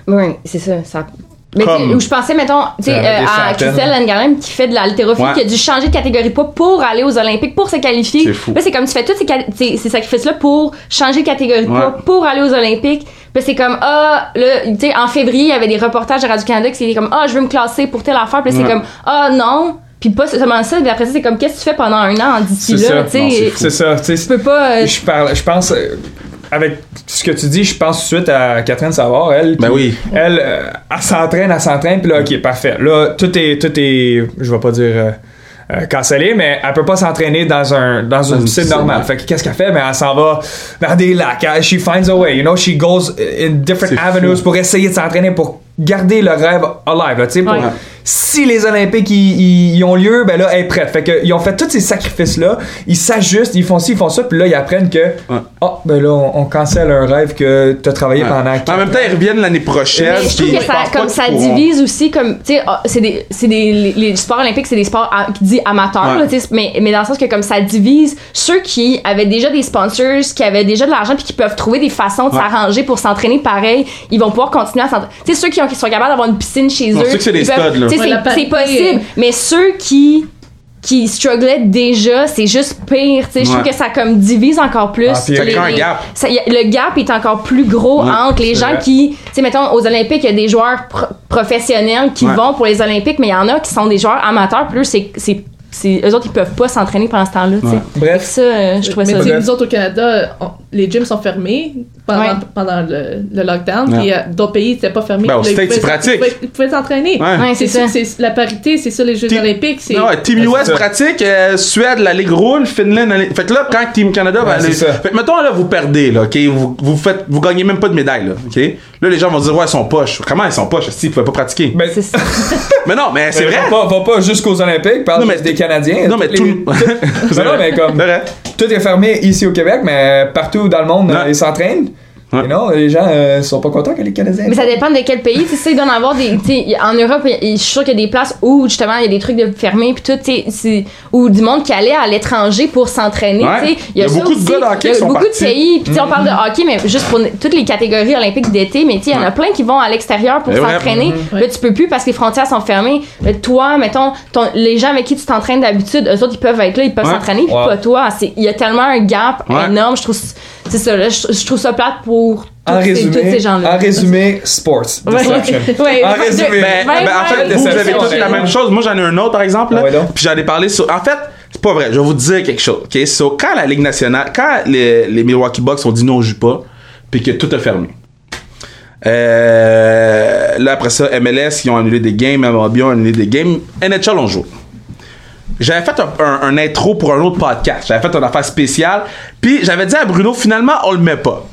Oui, c'est ça. ça... Mais Comme- où je pensais, mettons, tu sais, Euh, à. Christelle Langalim qui fait de la haltérophilie, Ouais. qui a dû changer de catégorie de poids pour aller aux Olympiques, pour se qualifier. C'est fou. Là, c'est comme tu fais tous ces, ces, ces sacrifices-là pour changer de catégorie de Ouais. poids, pour aller aux Olympiques. Puis c'est comme, ah, là, tu sais, en février, il y avait des reportages de Radio-Canada qui c'était comme, ah, je veux me classer pour telle affaire. Puis Ouais. c'est comme, ah, non. Puis pas seulement ça, puis après ça, c'est comme, qu'est-ce que tu fais pendant un an en d'ici C'est là, ça. tu Non, c'est sais. fou. C'est ça. tu sais, Tu peux pas. euh, Je, parle, je pense, euh, avec ce que tu dis, je pense tout de suite à Catherine Savard. Elle, Ben oui. elle, euh, elle s'entraîne, elle s'entraîne, puis là, ok, parfait. Là, tout est, tout est, je vais pas dire euh, euh, cancellé, mais elle peut pas s'entraîner dans un dans une piscine normale. ouais. Fait que qu'est-ce qu'elle fait? Ben, elle s'en va dans des lacs. Elle- She finds a way. You know, she goes in different avenues fou. pour essayer de s'entraîner pour garder le rêve alive. là, tu sais, pour- Ouais. Si les Olympiques ils ont lieu, ben là, elle est prête. Fait que ils ont fait tous ces sacrifices-là, ils s'ajustent, ils font ci, ils font ça, puis là, ils apprennent que, ah, ben là, on, on cancelle un rêve que t'as travaillé Ouais. pendant En même temps, ils reviennent l'année prochaine. Mais je trouve que ça, comme ça pourront. divise aussi, comme, tu sais, ah, c'est des, c'est des, les, les sports olympiques, c'est des sports à- qui dit amateurs, Ouais. là, mais, mais dans le sens que comme ça divise ceux qui avaient déjà des sponsors, qui avaient déjà de l'argent puis qui peuvent trouver des façons de Ouais. s'arranger pour s'entraîner pareil, ils vont pouvoir continuer à s'entraîner. Tu sais, ceux qui, ont, qui sont capables d'avoir une piscine chez eux. c'est des studs, là. Ouais, c'est- possible. Mais ceux qui, qui strugglaient déjà, c'est juste pire, tu sais. Je trouve que ça comme divise encore plus. Ah, les- un gap. ça- y a- le gap est encore plus gros Ouais, entre les gens vrai. qui, tu sais, mettons, aux Olympiques, il y a des joueurs pro- professionnels qui Ouais. vont pour les Olympiques, mais il y en a qui sont des joueurs amateurs, puis eux, c'est, c'est, c'est- eux autres, ils peuvent pas s'entraîner pendant ce temps-là, tu sais. Ouais. Bref. Ça, euh, je trouvais Mais ça. nous autres au Canada, on- les gyms sont fermés pendant, Ouais. pendant le, le lockdown, Ouais. puis euh, d'autres pays n'étaient pas fermés. Ben, ils States. Ils pouvaient- ils pouvaient s'entraîner. Ouais. Ouais, c'est ça. c'est la parité, c'est ça les Jeux Team- olympiques. C'est Non, ouais, Team Ouais, US pratique, euh, Suède, la Ligue roule, Finlande, la Ligue... Fait que là, quand Team Canada va aller... c'est ça. Fait que mettons, là, vous perdez, là, OK? Vous, vous faites... Vous gagnez même pas de médaille, là, OK? Là, les gens vont dire, ouais, ils sont poches. Comment ils sont poches? Si, ils pouvaient pas pratiquer. Ben, ça. *laughs* Mais non, mais c'est mais vrai. Va pas, va pas jusqu'aux Olympiques, parle Non, mais des Canadiens. Non, mais tout... *laughs* *laughs* Non, mais comme-. Tout est fermé ici au Québec, mais partout dans le monde, Ouais. euh, ils s'entraînent. Ouais. Et non, les gens euh, sont pas contents que les Canadiens. Mais ça dépend de quel pays. Tu sais, il doit en avoir des. en Europe, il- je suis sûre qu'il y a des places où justement il y a des trucs de fermés puis tout, tu ou du monde qui allait à l'étranger pour s'entraîner. Ouais. tu sais. Il y a ça beaucoup de gars hockey Il y a qui sont beaucoup partis. de pays. Puis tu sais, on parle de hockey, mais juste pour toutes les catégories olympiques d'été. Mais tu sais, il y en a plein qui vont à l'extérieur pour Eh ouais. s'entraîner. Mhm. Là, tu peux plus parce que les frontières sont fermées. Là, toi, mettons, ton- les gens avec qui tu t'entraînes d'habitude, eux autres, ils peuvent être là, ils peuvent Ouais. s'entraîner, puis Ouais. pas toi. C'est- Il y a tellement un gap Ouais. énorme. Je trouve, c'est ça. Là, je, je trouve ça plate pour En ces, tous ces gens-là. en résumé, sports. Ouais. Deception. *laughs* Ouais, En résumé. de- Ben, ben, en fait, vous, avez tous la même chose. Moi, j'en ai un autre, par exemple. là. Ah. Puis j'en ai parlé sur. En fait, c'est pas vrai. Je vais vous dire quelque chose. OK? So, quand la Ligue nationale, quand les, les Milwaukee Bucks ont dit non, on joue pas, puis que tout a fermé. Euh, là, après ça, MLS, ils ont annulé des games, MLB ont annulé des games. NHL, on joue. J'avais fait un, un- un intro pour un autre podcast. J'avais fait une affaire spéciale. Puis j'avais dit à Bruno, finalement, on le met pas.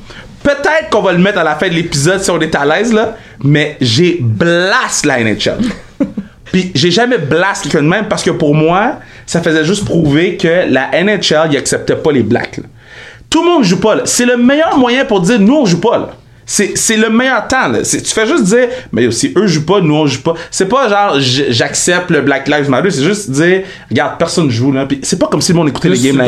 Peut-être qu'on va le mettre à la fin de l'épisode si on est à l'aise, là. Mais j'ai blast la NHL. *laughs* Puis j'ai jamais blast quelqu'un de même parce que pour moi, ça faisait juste prouver que la NHL, ils acceptait pas les blacks. là. Tout le monde joue pas là. C'est le meilleur moyen pour dire nous on joue pas là. C'est, c'est le meilleur temps là. C'est- tu fais juste dire mais si eux jouent pas, nous on joue pas. C'est pas genre j'accepte le Black Lives Matter, c'est juste dire regarde personne joue là. Puis c'est pas comme si le monde écoutait les games là.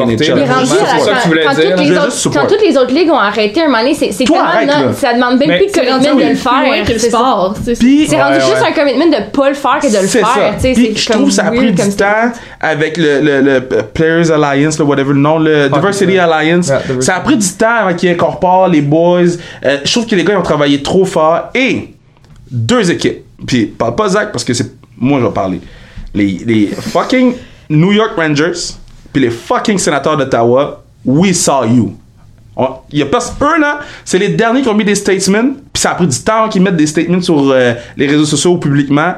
quand toutes les autres ligues ont arrêté un moment donné, c'est c'est Toi, tellement arrête, non- là. ça demande même Mais plus de commitment de le faire. c'est sport. C'est rendu Ouais, juste un commitment de pas le faire que de le C'est faire. je trouve que ça a pris du temps avec le, Players Alliance, le whatever le nom, le Diversity. Alliance. Ça a pris du temps avant qu'ils incorporent les boys. Euh, je trouve les gars ils ont travaillé trop fort. Et deux équipes. Puis parle pas Zach parce que c'est moi je vais parler. Les, fucking New York Rangers puis les fucking sénateurs d'Ottawa, we saw you. On- y a pas eux là, c'est les derniers qui ont mis des statements, puis ça a pris du temps qu'ils mettent des statements sur euh, les réseaux sociaux publiquement.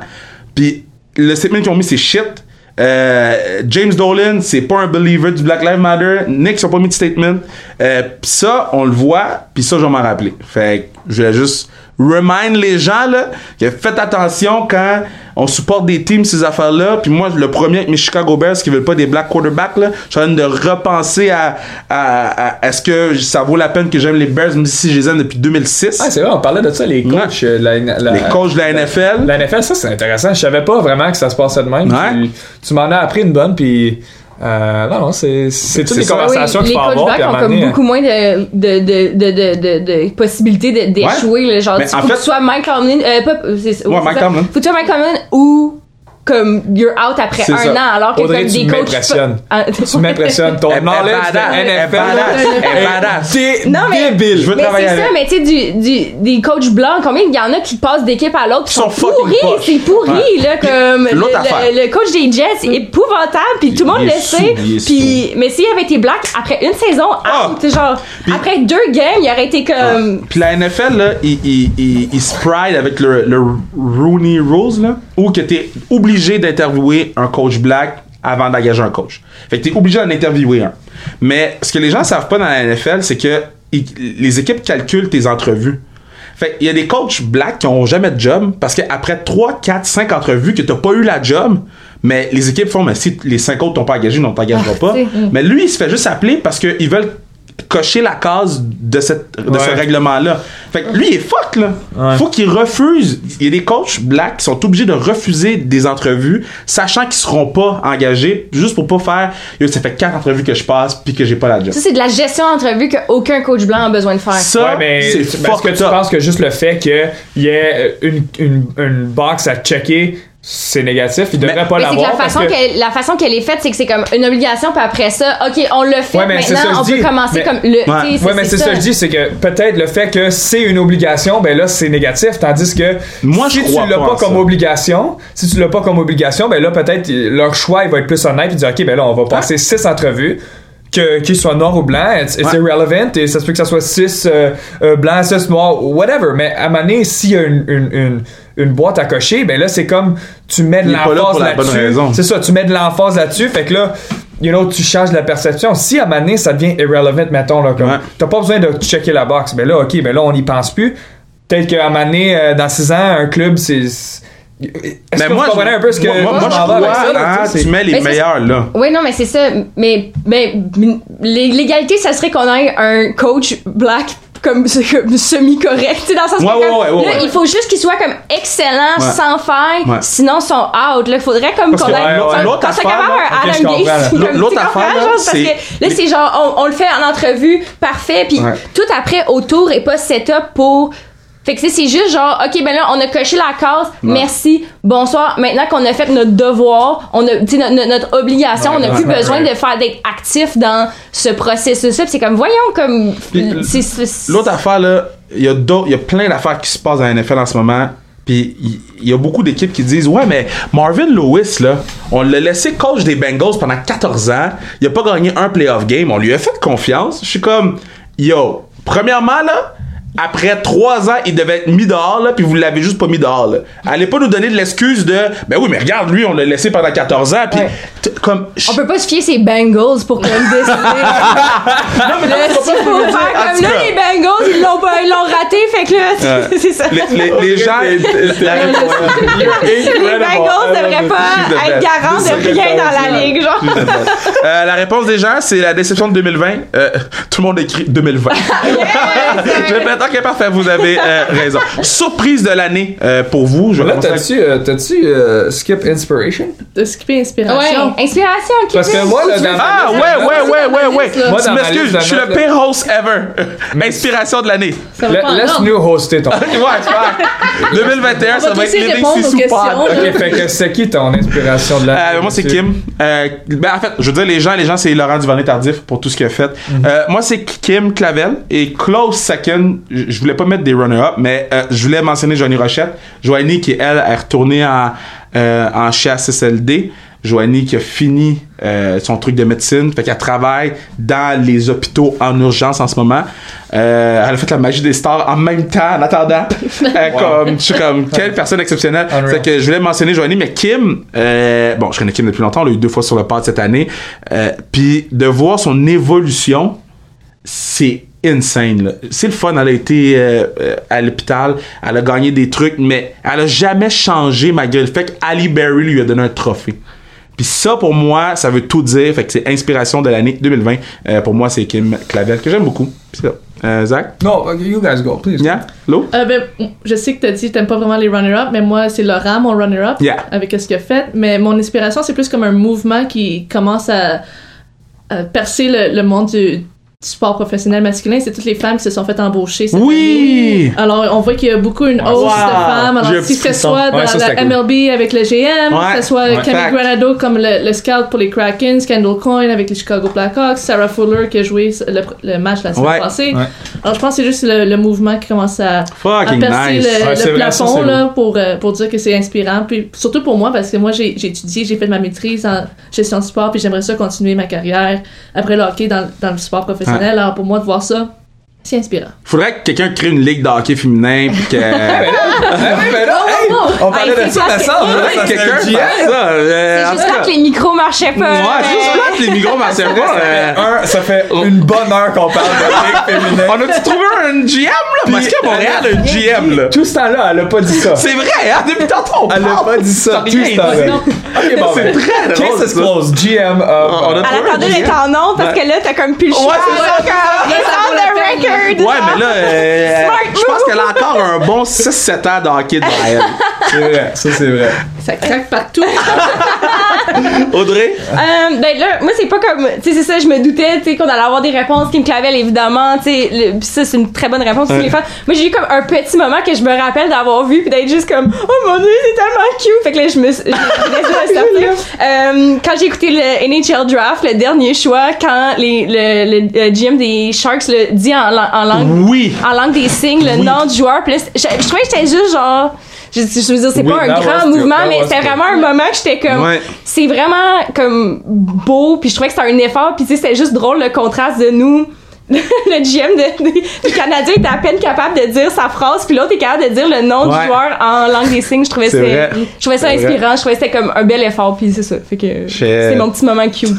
Puis le statement qu'ils ont mis c'est shit. Euh, James Dolan, c'est pas un believer du Black Lives Matter. Nick, ils pas mis de statement. Euh, pis ça, on le voit, puis ça, je vais m'en rappeler. Fait que je vais juste remind les gens là que faites attention quand on supporte des teams ces affaires là puis moi le premier avec mes Chicago Bears qui veulent pas des black quarterbacks là je suis en train de repenser à, à, à- est-ce que ça vaut la peine que j'aime les Bears même si je les aime depuis 2006 Ah, c'est vrai, on parlait de ça, les coachs. euh, la- la- les coachs de la NFL La NFL, ça c'est intéressant. Je savais pas vraiment que ça se passait de même. Ouais. Tu, tu m'en as appris une bonne, puis euh, non, non, c'est c'est toutes C'est les conversations Oui, qu'il faut avoir. ont comme beaucoup moins de, de, de, de, de, de, de possibilités de- d'échouer. Genre, Mais tu que fait- tu sois Mike Tomlin. Euh, pas, Ouais, Mike. Tomlin. Faut que tu sois Mike Tomlin ou comme you're out après un ça. an. Alors que Audrey, comme tu des coachs. m'impressionnes. Ah, Tu m'impressionnes. Ton knowledge de elle NFL elle badass. c'est Non, mais- débile. Je veux Mais travailler c'est ça, avec. mais tu sais, du, du, des coachs blancs, combien il y en a qui passent d'équipe à l'autre, qui Ils sont pourris, c'est pourri, Ouais. là, comme le, coach des Jets, c'est épouvantable, puis tout le monde le est sait, est puis, mais s'il avait été black, après une saison, Ah. out, genre, après deux games, il aurait été comme, Puis la NFL, là, ils il, il, il se pride avec le, le Rooney Rules, là, où que t'es obligé d'interviewer un coach black avant d'engager un coach. Fait que t'es obligé d'en interviewer un. Mais ce que les gens savent pas dans la NFL, c'est que les équipes calculent tes entrevues. Fait qu'il y a des coachs black qui ont jamais de job parce qu'après 3, 4, 5 entrevues que t'as pas eu la job, mais les équipes font, mais si les 5 autres t'ont pas engagé, ils n'ont t'engageront pas. c'est- Mais lui, il se fait juste appeler parce qu'ils veulent cocher la case de, cette, de ce règlement-là. Fait que lui, il est fuck, là. Ouais. Faut qu'il refuse. Il y a des coachs blacks qui sont obligés de refuser des entrevues, sachant qu'ils seront pas engagés, juste pour pas faire, Yo, ça fait quatre entrevues que je passe puis que j'ai pas la job. ça c'est de la gestion d'entrevue qu'aucun coach blanc a besoin de faire. Ça, Ouais, mais c'est est-ce que tu penses que juste le fait qu'il y ait une, une, une box à checker, c'est négatif? Il devrait Mais- pas Mais c'est que l'avoir. la façon que- qu'elle la façon qu'elle est faite, c'est que c'est comme une obligation, puis après ça, ok, on le fait Ouais, mais c'est ça, maintenant, je on peut dis. commencer Mais- comme le. Ouais. Ouais, mais c'est ça que je dis, c'est que peut-être le fait que c'est une obligation, ben là, c'est négatif. Tandis que Moi, si je tu l'as pas comme ça. obligation, si tu l'as pas comme obligation, ben là, peut-être leur choix, il va être plus honnête et dire, OK, ben là, on va passer six entrevues. que qu'il soit noir ou blanc, it's, it's Ouais. irrelevant et ça se peut que ça soit 6 blanc, 6 noir, whatever. Mais à un moment donné, s'il y a une, une, une, une boîte à cocher, ben là, c'est comme tu mets de l'emphase pour la bonne là-dessus. raison. C'est ça, tu mets de l'emphase là-dessus. Fait que là, you know, tu changes la perception. Si à un moment donné, ça devient irrelevant, mettons, là, comme Ouais. t'as pas besoin de checker la box, ben là, ok, ben là, on n'y pense plus. Peut-être qu'à un moment donné, euh, dans 6 ans, un club, c'est. Mais moi, vous un peu ce que moi, moi, je moi, je vais avec crois, ça, là, hein, tu mets les Mais meilleurs là. Oui, non, mais c'est ça. Mais, mais l'é- l'égalité, ça serait qu'on ait un coach black comme, *laughs* comme semi-correct, tu sais, dans le sens Ouais, que ouais, comme, ouais, ouais, là, il faut juste qu'il soit comme excellent, sans faille, sinon ils sont out. Là, faudrait comme qu'on ait l'autre affaire, *laughs* L'autre affaire, parce c'est- que là c'est genre on, on le fait en entrevue, parfait, puis tout après autour est pas set-up pour fait que c'est juste genre, ok, ben là, on a coché la case, merci, bonsoir. Maintenant qu'on a fait notre devoir, on a, tu notre, obligation, Ouais, on n'a plus ouais, besoin de faire d'être actif dans ce processus-là. C'est comme, voyons, comme. C'est- c'est- L'autre affaire, là, il y a d'autres, il y a plein d'affaires qui se passent dans la NFL en ce moment. Puis il il y, a beaucoup d'équipes qui disent Ouais, mais Marvin Lewis, là, on l'a laissé coach des Bengals pendant 14 ans. Il a pas gagné un playoff game. On lui a fait confiance. Je suis comme Yo, premièrement, là, après 3 ans, il devait être mis dehors, là, puis vous l'avez juste pas mis dehors, là. Allez pas nous donner de l'excuse de Ben oui, mais regarde, lui, on l'a laissé pendant 14 ans. Puis, Ouais. comme. On peut pas se fier ses Bengals pour comme décider. *laughs* Non, mais non, pas faut faire comme là, les Bengals, ils l'ont pas- ils l'ont raté, fait que là, Ouais. *laughs* c'est ça. Les, les, les gens. la- Les Bengals devraient pas être garants de rien dans la ligue, genre. Euh, la réponse des gens, c'est la déception de 2020. Euh, tout le monde écrit 2020. *laughs* Je répète, ok, parfait, vous avez euh, raison. Surprise de l'année euh, pour vous. Je vais Là, t'as-tu euh, t'as-tu, euh, skip inspiration? De skipper Ouais, inspiration. inspiration, ok. Parce que moi, là, dans Ah, ouais, ouais, ouais, ouais, ouais. Moi, Tu dans ma m'excuses, liste de je suis le notes, pire host ever. *laughs* Inspiration de l'année. Ça va La- pas en ordre. Laisse-nous hoster ton. *laughs* ouais, super. *laughs* 2021, On ça va va être y Leading répondre aux questions, fait que c'est qui ton inspiration de la Euh, moi, c'est Kim. Euh, ben, en fait, je veux dire, les gens, les gens, c'est Laurent Duvernay-Tardif pour tout ce qu'il a fait. Euh, moi, c'est Kim Clavel. Et close second, je voulais pas mettre des runner-up, mais euh, je voulais mentionner Joanie Rochette. Joanie, qui, elle, est retournée en, euh, en CHSLD. Joanie qui a fini euh, son truc de médecine, fait qu'elle travaille dans les hôpitaux en urgence en ce moment. Euh, elle a fait la magie des stars en même temps, en attendant. *laughs* Euh, comme, je suis comme, quelle *laughs* personne exceptionnelle. Fait que je voulais mentionner Joanie, mais Kim, euh, bon, je connais Kim depuis longtemps, on l'a eu deux fois sur le pod cette année. Euh, Puis de voir son évolution, c'est insane. là. C'est le fun, elle a été euh, euh, à l'hôpital, elle a gagné des trucs, mais elle a jamais changé malgré le fait qu'Ali Berry lui a donné un trophée. Puis ça, pour moi, ça veut tout dire. Fait que c'est inspiration de l'année 2020. Euh, pour moi, c'est Kim Clavel, que j'aime beaucoup. C'est ça. Euh, Zach? Non, you guys go, please. Yeah? Lo? Euh, ben, je sais que t'as dit que t'aimes pas vraiment les runner-up, mais moi, c'est Laurent, mon runner-up, Yeah. avec ce qu'il a fait. Mais mon inspiration, c'est plus comme un mouvement qui commence à, à percer le, le monde du sport professionnel masculin. C'est toutes les femmes qui se sont fait embaucher cette Oui! année. Alors, on voit qu'il y a beaucoup une hausse Wow! de femmes. Alors, si que ce soit dans Ouais, ça, la cool. MLB avec le GM, Ouais. que ce soit Ouais. Camille. Granado comme le, le scout pour les Kraken, Kendall Coyne avec les Chicago Blackhawks, Sarah Fuller qui a joué le, le match la semaine Ouais. passée. Ouais. Alors, je pense que c'est juste le, le mouvement qui commence à à percer nice. le, Ouais, le c'est vrai, ça, plafond là, pour, euh, pour dire que c'est inspirant. Puis surtout pour moi, parce que moi, j'ai j'ai étudié, j'ai fait ma maîtrise en gestion de sport, puis j'aimerais ça continuer ma carrière après le hockey dans, dans le sport professionnel. Alors pour moi, de voir ça, c'est inspirant. Faudrait que quelqu'un crée une ligue de hockey féminin pis que. Mais là, hey, on parlait Hey, de ça ça, ça serait quelqu'un fasse ça. euh, C'est juste là que les micros marchaient pas. Ouais, juste là que les micros *laughs* marchaient pas. euh. Un, ça fait une bonne heure qu'on parle de ligue féminin. On a-tu trouvé un GM, là? Parce qu'à Montréal, un GM, là. Tout ce temps-là, elle a pas dit ça. C'est vrai, hein? Depuis tantôt, on Elle a pas dit ça. Tout ce temps-là. dit. Ok, bon, C'est ben. très drôle, Case is closed. GM. On a uh, Elle trouvé un attendait d'être en nom parce que là, t'as comme plus le choix. Ouais, c'est ça. Ouais, mais là, euh, je pense qu'elle a encore un bon 6-7 ans de hockey devant elle. C'est vrai, ça c'est vrai. Ça craque partout. *laughs* *laughs* Audrey? Euh, ben là, moi c'est pas comme, tu sais c'est ça, je me doutais, tu sais qu'on allait avoir des réponses qui me clavaient évidemment, tu sais, ça c'est une très bonne réponse pour les fans. Moi j'ai eu comme un petit moment que je me rappelle d'avoir vu puis d'être juste comme, oh mon dieu c'est tellement cute, fait que là je me. *laughs* Euh, quand j'ai écouté le NHL draft, le dernier choix, quand les le, le, GM des Sharks le dit en, lang- en langue Oui. en langue des signes le Oui. nom du joueur. Puis là, je, je trouvais que j'étais juste genre. Je, je veux dire, c'est Oui, pas un grand mouvement, mais c'était vraiment un moment que j'étais comme, Ouais. c'est vraiment comme beau, puis je trouvais que c'était un effort, puis tu sais, c'était juste drôle le contraste de nous. *laughs* le GM de, de- du Canadien était à peine capable de dire sa phrase, puis l'autre est capable de dire le nom Ouais. du joueur en langue des signes. Je trouvais, C'est c'est- vrai. je trouvais ça C'est vrai. inspirant, je trouvais que c'était comme un bel effort, puis c'est ça. Fait que c'est mon petit moment cute. *laughs*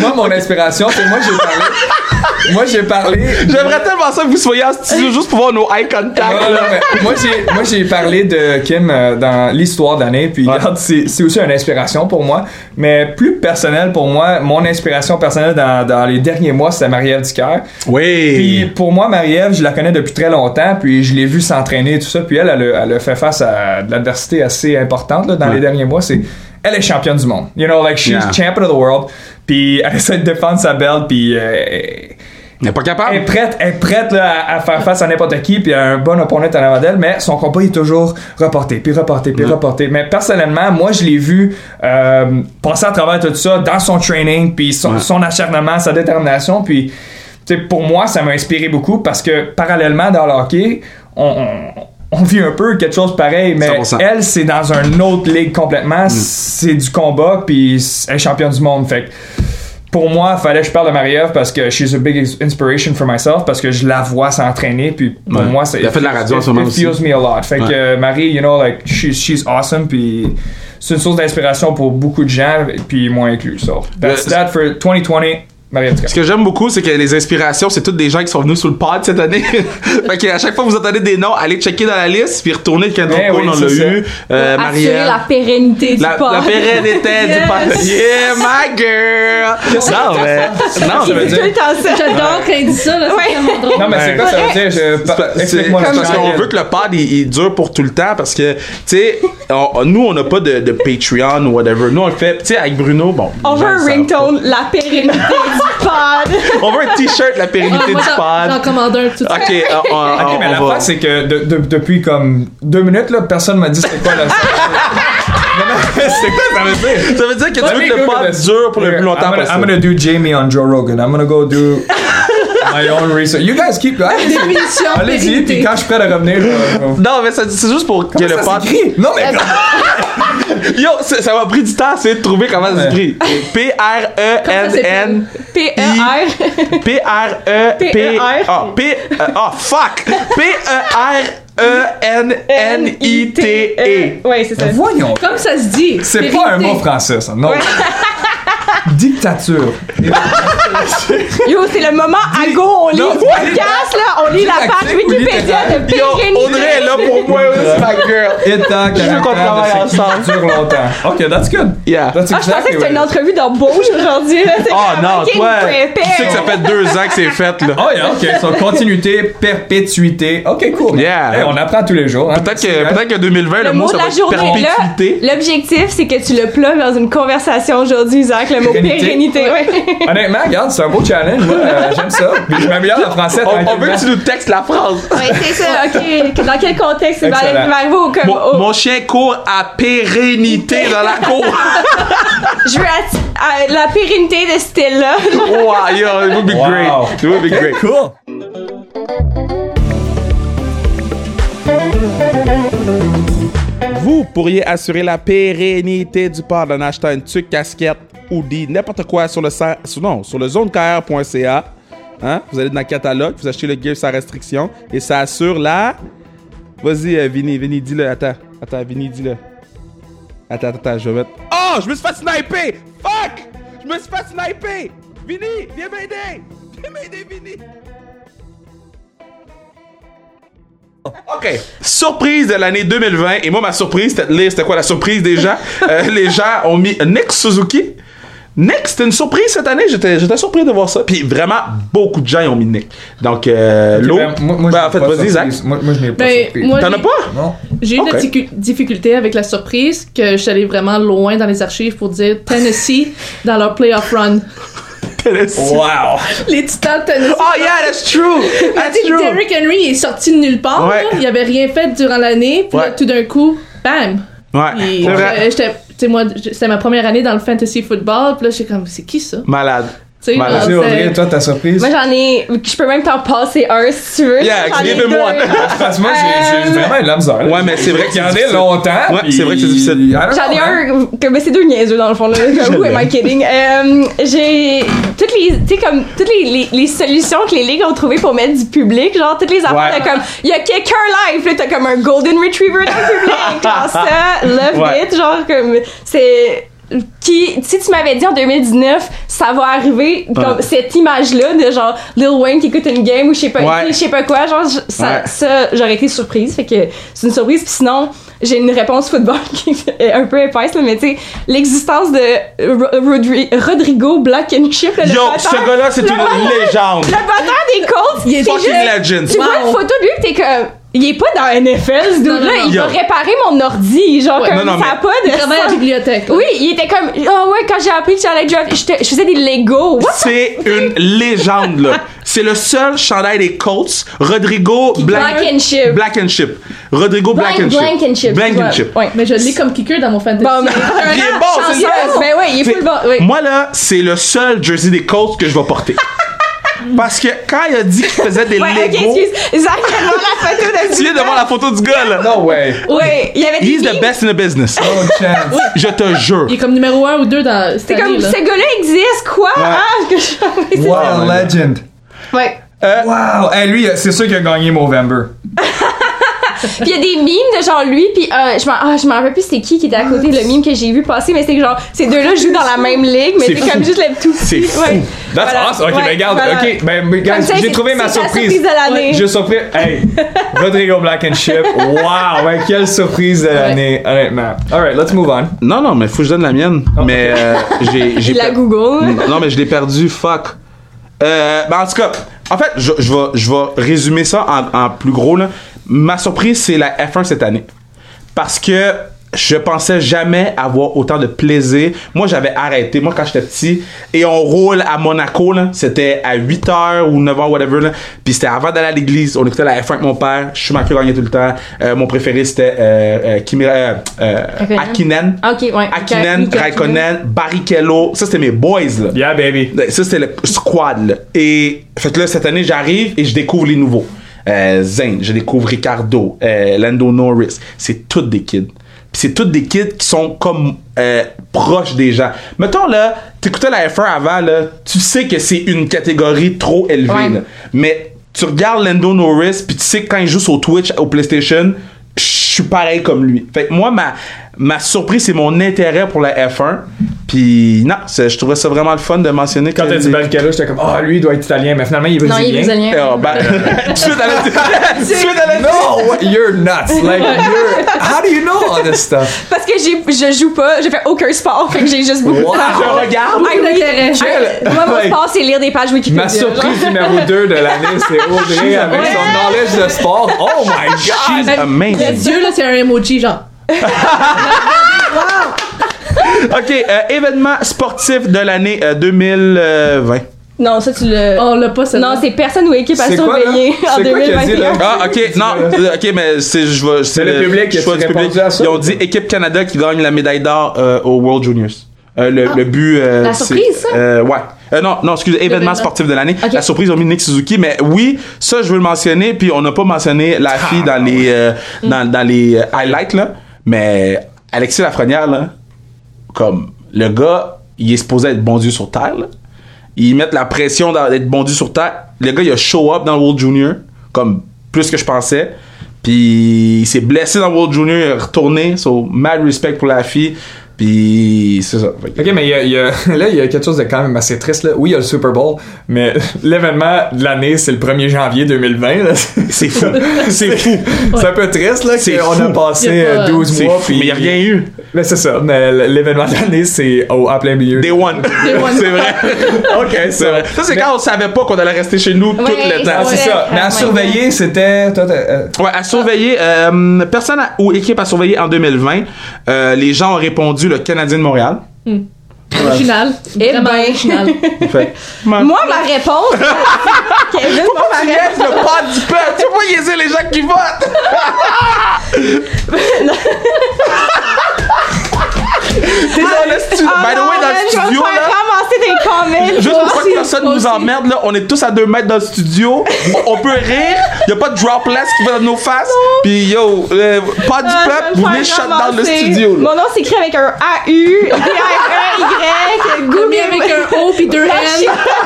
Moi, mon inspiration, c'est moi, j'ai parlé. moi, j'ai parlé. J'aimerais tellement ça que vous soyez en studio juste pour voir nos eye contact. Non, non, là. mais moi, j'ai, moi, j'ai parlé de Kim euh, dans l'histoire d'année, puis Ouais. regarde, c'est, c'est aussi une inspiration pour moi, mais plus personnel pour moi, mon inspiration personnelle dans, dans les derniers mois, c'était Marie-Ève Dicker. Puis Oui. pour moi, Marie-Ève, je la connais depuis très longtemps, puis je l'ai vue s'entraîner et tout ça, puis elle, elle, a- elle a fait face à de l'adversité assez importante là, dans Ouais. les derniers mois. C'est, elle est championne du monde. You know, like, she's Yeah. champion of the world, puis elle essaie de défendre sa belle, puis... euh, n'est pas elle est capable. prête, elle est prête là, à, à faire face à n'importe qui, puis à un bon opponent en avant d'elle, mais son combat est toujours reporté, puis reporté, puis Ouais. reporté. Mais personnellement, moi, je l'ai vu euh, passer à travers tout ça dans son training, puis son, Ouais. son acharnement, sa détermination, puis tu sais, pour moi, ça m'a inspiré beaucoup parce que parallèlement dans le hockey, on, on- on vit un peu quelque chose pareil, mais 100%. elle, c'est dans une autre ligue complètement. C'est du combat, puis elle est championne du monde. Fait que pour moi, il fallait que je parle de Marie-Ève parce que she's a big ins- inspiration for myself parce que je la vois s'entraîner puis pour Ouais. moi c'est Elle a fait de la radio en ce moment it aussi. feels me a lot. Fait que Ouais. euh, Marie, you know like she's, she's awesome puis c'est une source d'inspiration pour beaucoup de gens puis moi inclus. So that's that for 2020 Ce que j'aime beaucoup, c'est que les inspirations, c'est toutes des gens qui sont venus sur le pod cette année. *laughs* fait que à chaque fois que vous entendez des noms, allez checker dans la liste, puis retournez quand Eh oui, on l'a eu. Euh, Assurer la pérennité du La, pod. la pérennité du pod. Yeah, my girl! Non, mais. Non, ça veut mais. dire? J'adore quand il dit ça, là, c'est Ouais. tellement drôle. Non mais c'est quoi ça veut dire? Je- Explique-moi parce qu'on veut que le pod il, il dure pour tout le temps parce que tu sais nous on n'a pas de, de Patreon ou whatever nous on le fait tu sais avec Bruno bon On veut un ringtone, la pérennité *laughs* du pod. *laughs* on veut un t-shirt la Ah, pérennité moi, du pod J'en commande un tout de ok suite. euh, on, on- Ok, mais on l'affaire, va c'est que de- de- depuis comme deux minutes, là, personne m'a dit c'était quoi la *laughs* mais c'est quoi ça veut dire? ça veut dire que tu veux que le pod dure pour le plus longtemps possible I'm gonna do Jamie on Joe Rogan. I'm gonna go do my own research. You guys keep allez-y. Allez-y, puis quand je suis prêt à revenir, non mais ça- c'est juste pour que le ça pod s'écrit? Non, mais *laughs* yo ça m'a pris du temps à essayer de trouver comment ça s'écrit P R E N N P-E-R. P-R-E-P... P-E-R. Ah, P... euh, Ah, fuck! P-E-R-E-N-N-I-T-E. Ouais, c'est ça. voyons. Comme ça se dit. C'est pas un mot français, ça. Non. *laughs* Dictature. Yo, c'est le moment à go, on lit Non, le ouais. podcast, là, on lit la page Wikipédia de Yo, pérennité. Audrey est là pour moi aussi, ma girl. Étant veux qu'on travaille ensemble. dure longtemps. Ok, that's good. Yeah. That's Ah, je pensais que c'était une entrevue d'embauche aujourd'hui. là. C'est Oh non, toi, tu sais que ça fait deux ans que c'est fait, là. Oh yeah, ok. So, continuité, perpétuité. Ok, cool. Yeah. Hey, on apprend tous les jours. hein. Peut-être que, peut-être que 2020, le, Le mot, mot ça de va la être journée, là, perpétuité. l'objectif, c'est que tu le plugues dans une conversation aujourd'hui, Zach, le mot Pérennité. pérennité. ouais. Honnêtement, regarde, c'est un beau challenge. Moi, euh, j'aime ça. Puis je m'améliore en français. On, on veut que tu nous textes la phrase. Ouais, c'est ça, ok. Dans quel contexte arriver au, comme, Mon, au- mon chien court à pérennité dans la cour. *laughs* Je veux à la pérennité de ce style-là. wow, yo, it would be Wow. great. It would be great. Cool. Vous pourriez assurer la pérennité du port en achetant une tuque, casquette, hoodie, n'importe quoi sur le, non, sur le zonecarrière.ca. Hein? Vous allez dans le catalogue, vous achetez le gear sans restriction et ça assure la. Vas-y, euh, Vinny, Vinny, dis-le. Attends, attends, Vinny, dis-le. Attends, attends, je vais mettre. Oh, je me suis fait sniper! Fuck! Je me suis fait sniper! Vinny, viens m'aider! Viens m'aider, Vinny! OK. Surprise de l'année 2020. Et moi, ma surprise, c'était de lire quoi la surprise des gens. Euh, les gens ont mis Nick Suzuki. Nick, c'était une surprise cette année. J'étais, j'étais surpris de voir ça. Puis vraiment, beaucoup de gens y ont mis Nick. Donc, euh, l'eau. ben, moi, moi, Ben, en fait, vas-y, Zach. Moi, moi, je n'ai pas Ben, surprise. T'en as j'ai- pas? Non. J'ai eu Ok. de la dicu- difficulté avec la surprise que je suis allée vraiment loin dans les archives pour dire Tennessee *laughs* dans leur playoff run. *laughs* Tennessee. Wow. Les Titans de Tennessee. Oh, yeah, that's true. That's true. Derrick Henry est sorti de nulle part. Ouais. Il avait rien fait durant l'année. Puis là, tout d'un coup, bam! Ouais, Puis, c'est vrai. euh, j'étais- sais, moi, c'était ma première année dans le fantasy football. Puis là, j'étais comme, c'est qui ça? Malade. Tu sais, Vas-y, Audrey, c'est- toi, ta surprise? Moi, j'en ai. Je peux même t'en passer un si tu veux. Yeah, J'en ai deux. one. Parce que moi, j'ai j'ai Euh, vraiment eu de la misère. là. Ouais, mais c'est vrai J'ai c'est regardé difficile. longtemps. Ouais, c'est vrai que c'est difficile. J'en ai hein. un, que, mais c'est deux niaiseux dans le fond. Là. *laughs* Who am I kidding? Euh, j'ai toutes les, tu sais, comme, toutes les, les, les solutions que les ligues ont trouvées pour mettre du public, genre, toutes les affaires de comme, il y a Kicker Life, là, t'as comme un Golden Retriever dans le public, genre ça, love it, genre, comme, c'est, qui, si tu m'avais dit en 2019, ça va arriver, comme Ouais. cette image-là de genre Lil Wayne qui écoute une game ou je sais pas, Ouais. je sais pas quoi, genre, ça, Ouais. ça j'aurais été surprise, fait que c'est une surprise, puis sinon, j'ai une réponse football *laughs* qui est un peu épaisse, là, mais tu sais, l'existence de Ro- Rodri- Rodrigo Blankenship, là, le Yo, batteur- ce gars-là, c'est le une batteur- légende. Le batteur des Colts, Il est c'est Fucking juste- legend. tu vois Wow. une photo de lui, t'es comme, il est pas dans NFL, ce dude-là, il va réparer mon ordi, genre, Ouais. comme, Non, non, ça a pas de Il travaille à la bibliothèque. Oui, il était comme, oh ouais, quand j'ai appris que j'allais draft, j'étais- je faisais des Legos. What? C'est une légende, là. C'est le seul chandail des Colts, Rodrigo Blank, Blankenship. Blankenship. Rodrigo Blank- Blankenship. Blankenship. Blankenship. Ouais. Mais je l'ai comme kicker dans mon fantasy. Bon, mais- Il est bon, c'est ça. Ben ouais, il est full bon. Oui. Moi, là, c'est le seul jersey des Colts que je vais porter. *laughs* Parce que quand il a dit qu'il faisait des Ouais, ok, Legos, excuse. Zach, la photo de *laughs* tu viens de voir la photo du gars, là. No way. Oui, il y avait des He's the best in the business. No chance. Je te jure. Il est comme numéro 1 ou 2 dans cette C'est comme, là. ce gars-là existe, quoi? Ah, que je... What a legend. Ouais. Wow. Hey, lui, c'est sûr qu'il a gagné Movember. *laughs* Puis il y a des mimes de genre lui, puis euh, je m'en ah, je m'en rappelle plus c'était qui qui était à côté, le mime que j'ai vu passer, mais c'est que genre, ces deux-là jouent dans la même ligue, mais C'est c'est comme juste le tout. C'est fou. Ouais. That's Voilà. awesome. Ok, Ouais, ben regarde. voilà. Ok, ben ça, j'ai c'est- trouvé ma c'est surprise. surprise de l'année. J'ai surpris. Hey, *laughs* Rodrigo Blankenship. Wow, ben, quelle surprise de l'année, honnêtement. Alright, let's move on. Non, non, mais faut que je donne la mienne. Mais euh, j'ai. *laughs* j'ai la per- Google. Non, mais je l'ai perdu. Fuck. Euh, ben, en tout cas, en fait, je, je, vais, je vais résumer ça en, en plus gros. Là. Ma surprise, c'est la F1 cette année. Parce que je pensais jamais avoir autant de plaisir. Moi, j'avais arrêté. Moi, quand j'étais petit, et on roule à Monaco, là, c'était à 8h ou 9h, whatever. Là. Puis c'était avant d'aller à l'église. On écoutait la F1 avec mon père. Schumacher gagnait tout le temps. Euh, mon préféré, c'était euh, euh, Kimi- euh, euh. Ok, ouais. Hakkinen, Mika Raikkonen, Barrichello. Ça, c'était mes boys, là. Yeah, baby. Ça, c'était le squad, là. Et, fait que là, cette année, j'arrive et je découvre les nouveaux. Euh, Zane, je découvre Ricardo, euh, Lando Norris. C'est toutes des kids. Puis c'est toutes des kids qui sont comme euh, proches des gens. Mettons, là, t'écoutais la F1 avant, là, tu sais que c'est une catégorie trop élevée, Ouais. là. Mais tu regardes Lando Norris, puis tu sais que quand il joue sur Twitch, au PlayStation, je suis pareil comme lui. Fait que moi, ma, ma surprise, c'est mon intérêt pour la F1. Puis non, c'est- je trouvais ça vraiment le fun de mentionner Quand t'as dit Barrichello, j'étais comme, ah, lui, il doit être italien, mais finalement, il est Non, brésilien. il est brésilien. Ah, ben, *laughs* tout de suite, elle a dit- *laughs* tout de suite, elle a dit- No, you're nuts. Like, you're. How do you know all this stuff? Parce que je joue pas, j'ai fait aucun sport, fait que j'ai juste beaucoup de Wow. temps. Je regarde. Ah, oui. Moi, mon Like, sport, c'est lire des pages Wikipédia. Ma surprise numéro *laughs* 2 de l'année, c'est Audrey avec son knowledge de sport. Oh my god! She's Le amazing. dieu, là, c'est un emoji, genre. OK, euh, événement sportif de l'année euh, 2020. Non, ça, tu le. On l'a pas, ça. non, c'est personne ou équipe à C'est quoi, là? surveiller en C'est quoi qu'il a dit, 2021. là? Ah, OK, non, euh, OK, mais c'est je vais c'est le public, choix répondu à ça? Ils ont dit équipe Canada qui gagne la médaille d'or euh, au World Juniors. Euh, le, le but euh, La c'est- surprise, ça? euh, ouais. Euh, non, non, excusez, événement L'événement. sportif de l'année. Ok. La surprise, ils ont mis Nick Suzuki, mais oui, ça, je veux le mentionner, puis on n'a pas mentionné la fille dans les, euh, dans, dans les euh, highlights, là. Mais Alexis Lafrenière, comme le gars, il est supposé être bon sur terre, là. Ils la pression d'être bon sur terre. Le gars, il a show up dans World Junior, comme plus que je pensais. Puis il s'est blessé dans World Junior, il est retourné. So, mad respect pour la fille. Puis c'est ça. Fait que- Ok, mais il y a, il y a- *laughs* là, il y a quelque chose de quand même assez triste. Là. Oui, il y a le Super Bowl, mais *laughs* l'événement de l'année, c'est le 1er janvier 2020. là. *laughs* C'est fou. C'est fou. C'est un peu triste là, C'est qu'on a passé Il y a pas- euh, 12 C'est mois. fou. Mais il n'y a rien eu. Mais c'est ça, mais l'événement de l'année, c'est au, en plein milieu. Day one. one. *laughs* c'est vrai. *laughs* ok, C'est vrai. Ça, c'est quand on savait pas qu'on allait rester chez nous tout le temps. Ah, c'est Ouais. ça. Mais à surveiller, c'était. toi, t'as- euh, Ouais, à surveiller. euh, personne à- ou équipe à surveiller en 2020. Euh, les gens ont répondu le Canadien de Montréal. Original. Eh ben. original. *laughs* Fait, Moi, ma réponse. Kevin, moi, ma tu réponse. laisses le pas du peuple. Tu vois yézer les gens qui votent. *laughs* T'es dans le studio. Ah By the way, dans le studio, là. Des comments. Juste pour pas que Moi nous emmerde, là, on est tous à deux mètres dans le studio. on, on peut rire. Y a pas de droplets qui va dans nos faces. Puis yo, euh, pas du Ah, je peuple, vous venez shut down le studio. là. Mon nom s'écrit avec un A-U, *laughs* D-A-R-E-Y, Google avec un O puis deux N.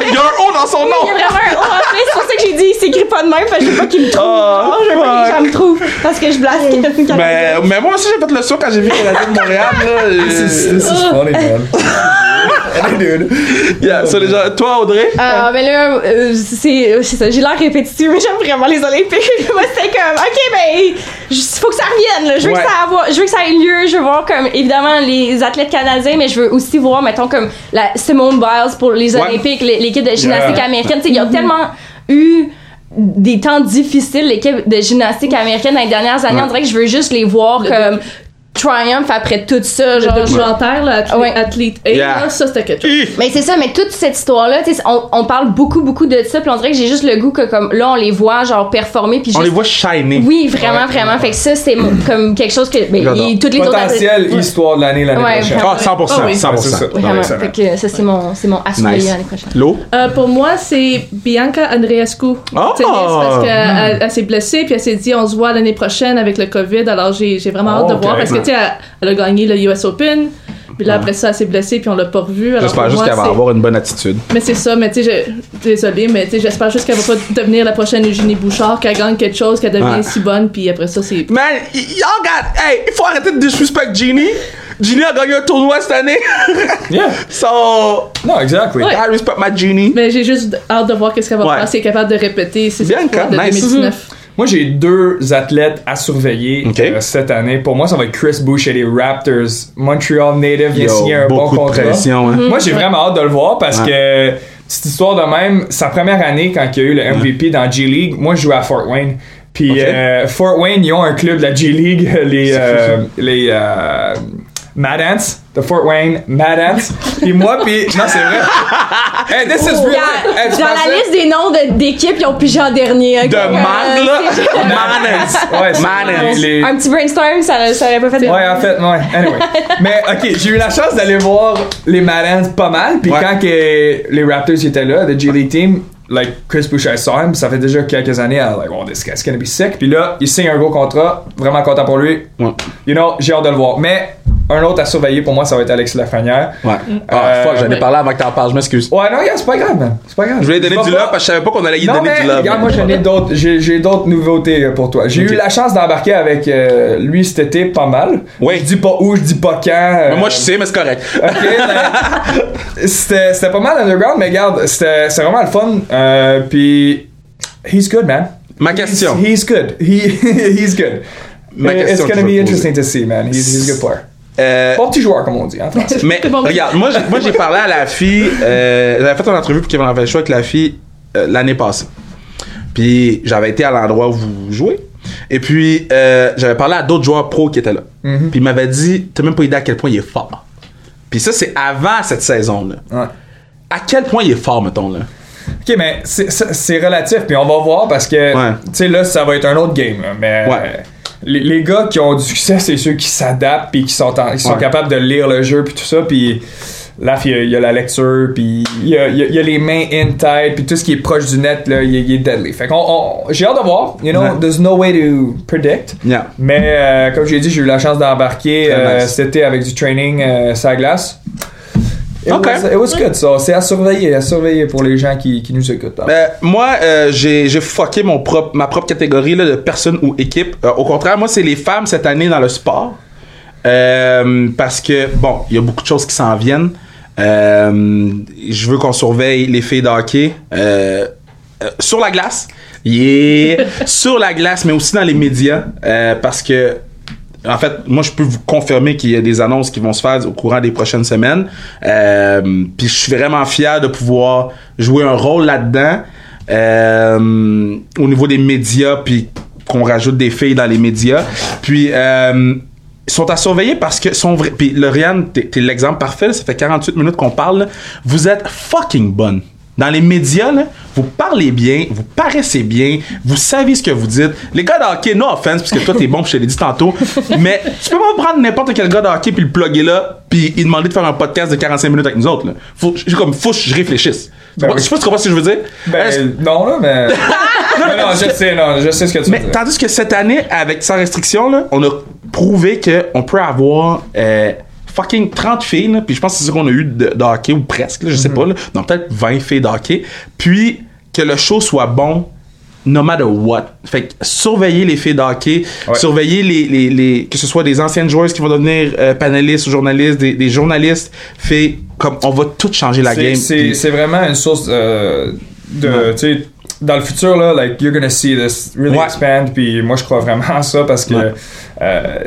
Il y a un O dans son Il y nom. a vraiment un O en plus, c'est pour ça que j'ai dit, il s'écrit pas de même, parce que je veux pas qu'il me trouve. Oh, Non, je veux pas que les gens me trouvent, parce que je blague. Mais, mais moi aussi, j'ai fait le saut quand j'ai vu qu'il radio de Montréal. Là, This is, Euh, this is funny, man. *laughs* hey, dude. *laughs* yeah, so, les gens- toi, Audrey? Ah, mais là, euh, c'est ça, j'ai l'air répétitif, mais j'aime vraiment les Olympiques. *laughs* Moi, c'était comme, OK, ben, il faut que ça revienne, là. Je veux, Ouais. que ça avoir- je veux que ça ait lieu. Je veux voir, comme, évidemment, les athlètes canadiens, mais je veux aussi voir, mettons, comme, la Simone Biles pour les. Olympiques, l'é- l'équipe de gymnastique Yeah. américaine. Tu sais, il y a tellement eu des temps difficiles, l'équipe de gymnastique américaine dans les dernières années. Ouais. On dirait que je veux juste les voir comme triumph après tout ça. Le Genre, documentaire, là, athlète, Ouais. athlète A, Yeah. là, ça, c'était quelque chose. Mais c'est ça, mais toute cette histoire-là, tu sais, on, on parle beaucoup, beaucoup de ça, puis on dirait que j'ai juste le goût que comme là, on les voit genre performer, puis On juste- les voit shiner. Oui, vraiment, Ouais. vraiment. Fait que ça, c'est comme quelque chose que ben, J'adore. il- toutes les autres Potentiel histoire de l'année l'année Ouais, prochaine. Ah, 100%. Ah oui. 100%. Ouais, c'est ça. Oui, vraiment. excellent. Fait que ça, c'est mon, c'est mon Nice. l'année prochaine. L'eau? Euh, pour moi, c'est Bianca Andreescu. Ah! Tennis, parce qu'elle elle- elle s'est blessée, puis elle s'est dit on se voit l'année prochaine avec le COVID. Alors j'ai vraiment Oh, hâte de voir ok. parce que tu sais, elle, elle a gagné le US Open. Puis là, après ça, elle s'est blessée, puis on l'a pas revue. J'espère juste qu'elle va c'est- avoir une bonne attitude. Mais c'est ça, mais tu sais, je- désolée, mais tu sais, j'espère juste qu'elle va pas devenir la prochaine Eugénie Bouchard, qu'elle gagne quelque chose, qu'elle devient Ouais. si bonne, puis après ça, c'est. Man, y'all got. Hey, il faut arrêter de disrespect Genie. Genie a gagné un tournoi cette année. *laughs* Yeah. so, No, exactly. Ouais. I respect my Genie. Mais j'ai juste hâte de voir qu'est-ce qu'elle va Ouais. faire, si elle est capable de répéter ses Bianca, exploits de nice. 2019. Moi, j'ai deux athlètes à surveiller euh, cette année. Pour moi, ça va être Chris Bush et les Raptors. Montreal native vient Yo, signer un bon contrat. pression, hein. Moi, j'ai vraiment hâte de le voir parce Ouais. que cette histoire de même, sa première année quand il y a eu le MVP dans G League, moi, je jouais à Fort Wayne. Puis euh, Fort Wayne, ils ont un club de la G League, *laughs* les euh, les euh, Mad Ants, de Fort Wayne, Mad Ants. *laughs* Puis moi, puis non, c'est vrai. *laughs* hey, this is real. Hey, Dans la liste des noms de- d'équipes, ils ont pigé en dernier. De Euh, man, là. *laughs* Ouais, les- les- Un petit brainstorm, ça, ça aurait pas fait de Ouais, en fait, ouais. Anyway. Mais, ok, j'ai eu la chance d'aller voir les Marins pas mal. Puis Ouais. quand que les Raptors étaient là, le G League team, like Chris Boucher, I saw him. Ça fait déjà quelques années. I was like, oh, this guy's gonna be sick. Puis là, il signe un gros contrat. Vraiment content pour lui. Ouais. You know, j'ai hâte de le voir. Mais un autre à surveiller pour moi, ça va être Alexis Lafrenière. Ouais. Ah, Euh, fuck, j'en ai parlé avant que t'en parles, je m'excuse. Ouais, non, c'est pas grave, man. C'est pas grave. Je voulais donner du love parce que je savais pas qu'on allait y donner du love. regarde, moi j'en ai d'autres, j'ai, d'autres nouveautés euh, pour toi. J'ai eu la chance d'embarquer avec euh, lui cet été pas mal. Oui. Je dis pas où, je dis pas quand. Mais Moi, je sais, mais c'est correct. Ok, *laughs* ben, c'était, c'était pas mal underground, mais regarde, c'était, vraiment le fun. Puis, he's good, man. Ma question. He's, good. He, *laughs* he's good. Ma It's question que gonna be interesting to see, man. He's, he's a good player. Euh, Bon petit joueur, comme on dit en français? Mais *laughs* regarde, moi j'ai, moi j'ai parlé à la fille, euh, j'avais fait une entrevue pour Kevin avait le choix avec la fille euh, l'année passée. Puis j'avais été à l'endroit où vous jouez. Et puis euh, j'avais parlé à d'autres joueurs pros qui étaient là. Mhm. Puis il m'avait dit, t'as même pas idée à quel point il est fort. Puis ça c'est avant cette saison-là. Ouais. À quel point il est fort, mettons là? Ok, mais c'est, relatif, puis on va voir parce que, Ouais. tu sais, là, ça va être un autre game. là, mais Ouais. les, les gars qui ont du succès, c'est ceux qui s'adaptent, puis qui sont, en- qui sont Ouais. capables de lire le jeu, puis tout ça, puis. Là, il y, a- il y a la lecture, puis il y a, il y a- il y a les mains in tight, puis tout ce qui est proche du net, là, il, est- deadly. Fait qu'on, on- j'ai hâte de voir. You know, there's no way to predict. Yeah. Mais euh, comme j'ai dit, j'ai eu la chance d'embarquer euh, nice. cet été avec du training euh, sur la glace. It, Ok. was, it was good, ça. C'est à surveiller, à surveiller pour les gens qui, qui nous écoutent. hein. Ben, moi, euh, j'ai, j'ai fucké mon propre, ma propre catégorie là, de personnes ou équipes. Euh, au contraire, moi, c'est les femmes cette année dans le sport. Euh, parce que, bon, il y a beaucoup de choses qui s'en viennent. Euh, je veux qu'on surveille les filles de hockey euh, euh, sur la glace. Yeah! *laughs* sur la glace, mais aussi dans les médias. euh, parce que en fait, moi, je peux vous confirmer qu'il y a des annonces qui vont se faire au courant des prochaines semaines. Euh, Puis je suis vraiment fier de pouvoir jouer un rôle là-dedans euh, au niveau des médias, puis qu'on rajoute des filles dans les médias. Puis euh, ils sont à surveiller parce que sont vrais. Puis Lauriane, t'es t'es l'exemple parfait. ça fait 48 minutes qu'on parle. Vous êtes fucking bonne. Dans les médias, là, vous parlez bien, vous paraissez bien, vous savez ce que vous dites. Les gars de hockey, no offense, parce que toi t'es bon, je te l'ai dit tantôt, mais tu peux pas prendre n'importe quel gars de hockey puis le plugger là, puis il demander de faire un podcast de 45 minutes avec nous autres. Là. Faut, j'ai comme, faut que je réfléchisse. Ben Je sais pas si tu comprends ce que je veux dire. Ben, non, là, mais. *laughs* non, non, je sais, non, je sais ce que tu veux Mais dire. tandis que cette année, avec sans restriction, là, on a prouvé qu'on peut avoir euh, fucking 30 filles, là, puis je pense que c'est ce qu'on a eu de, de hockey, ou presque, là, je sais Mhm. pas, là, donc peut-être 20 filles de hockey, puis que le show soit bon. No matter what. Fait que surveiller les filles de hockey, Ouais. surveiller les, les, les- que ce soit des anciennes joueuses qui vont devenir euh, panélistes ou journalistes, des, des journalistes, filles, comme on va tout changer la game. C'est vraiment une source euh, de. Ouais. Dans le futur, là, like, you're gonna see this really Ouais. expand. Puis moi, je crois vraiment à ça parce que. Euh,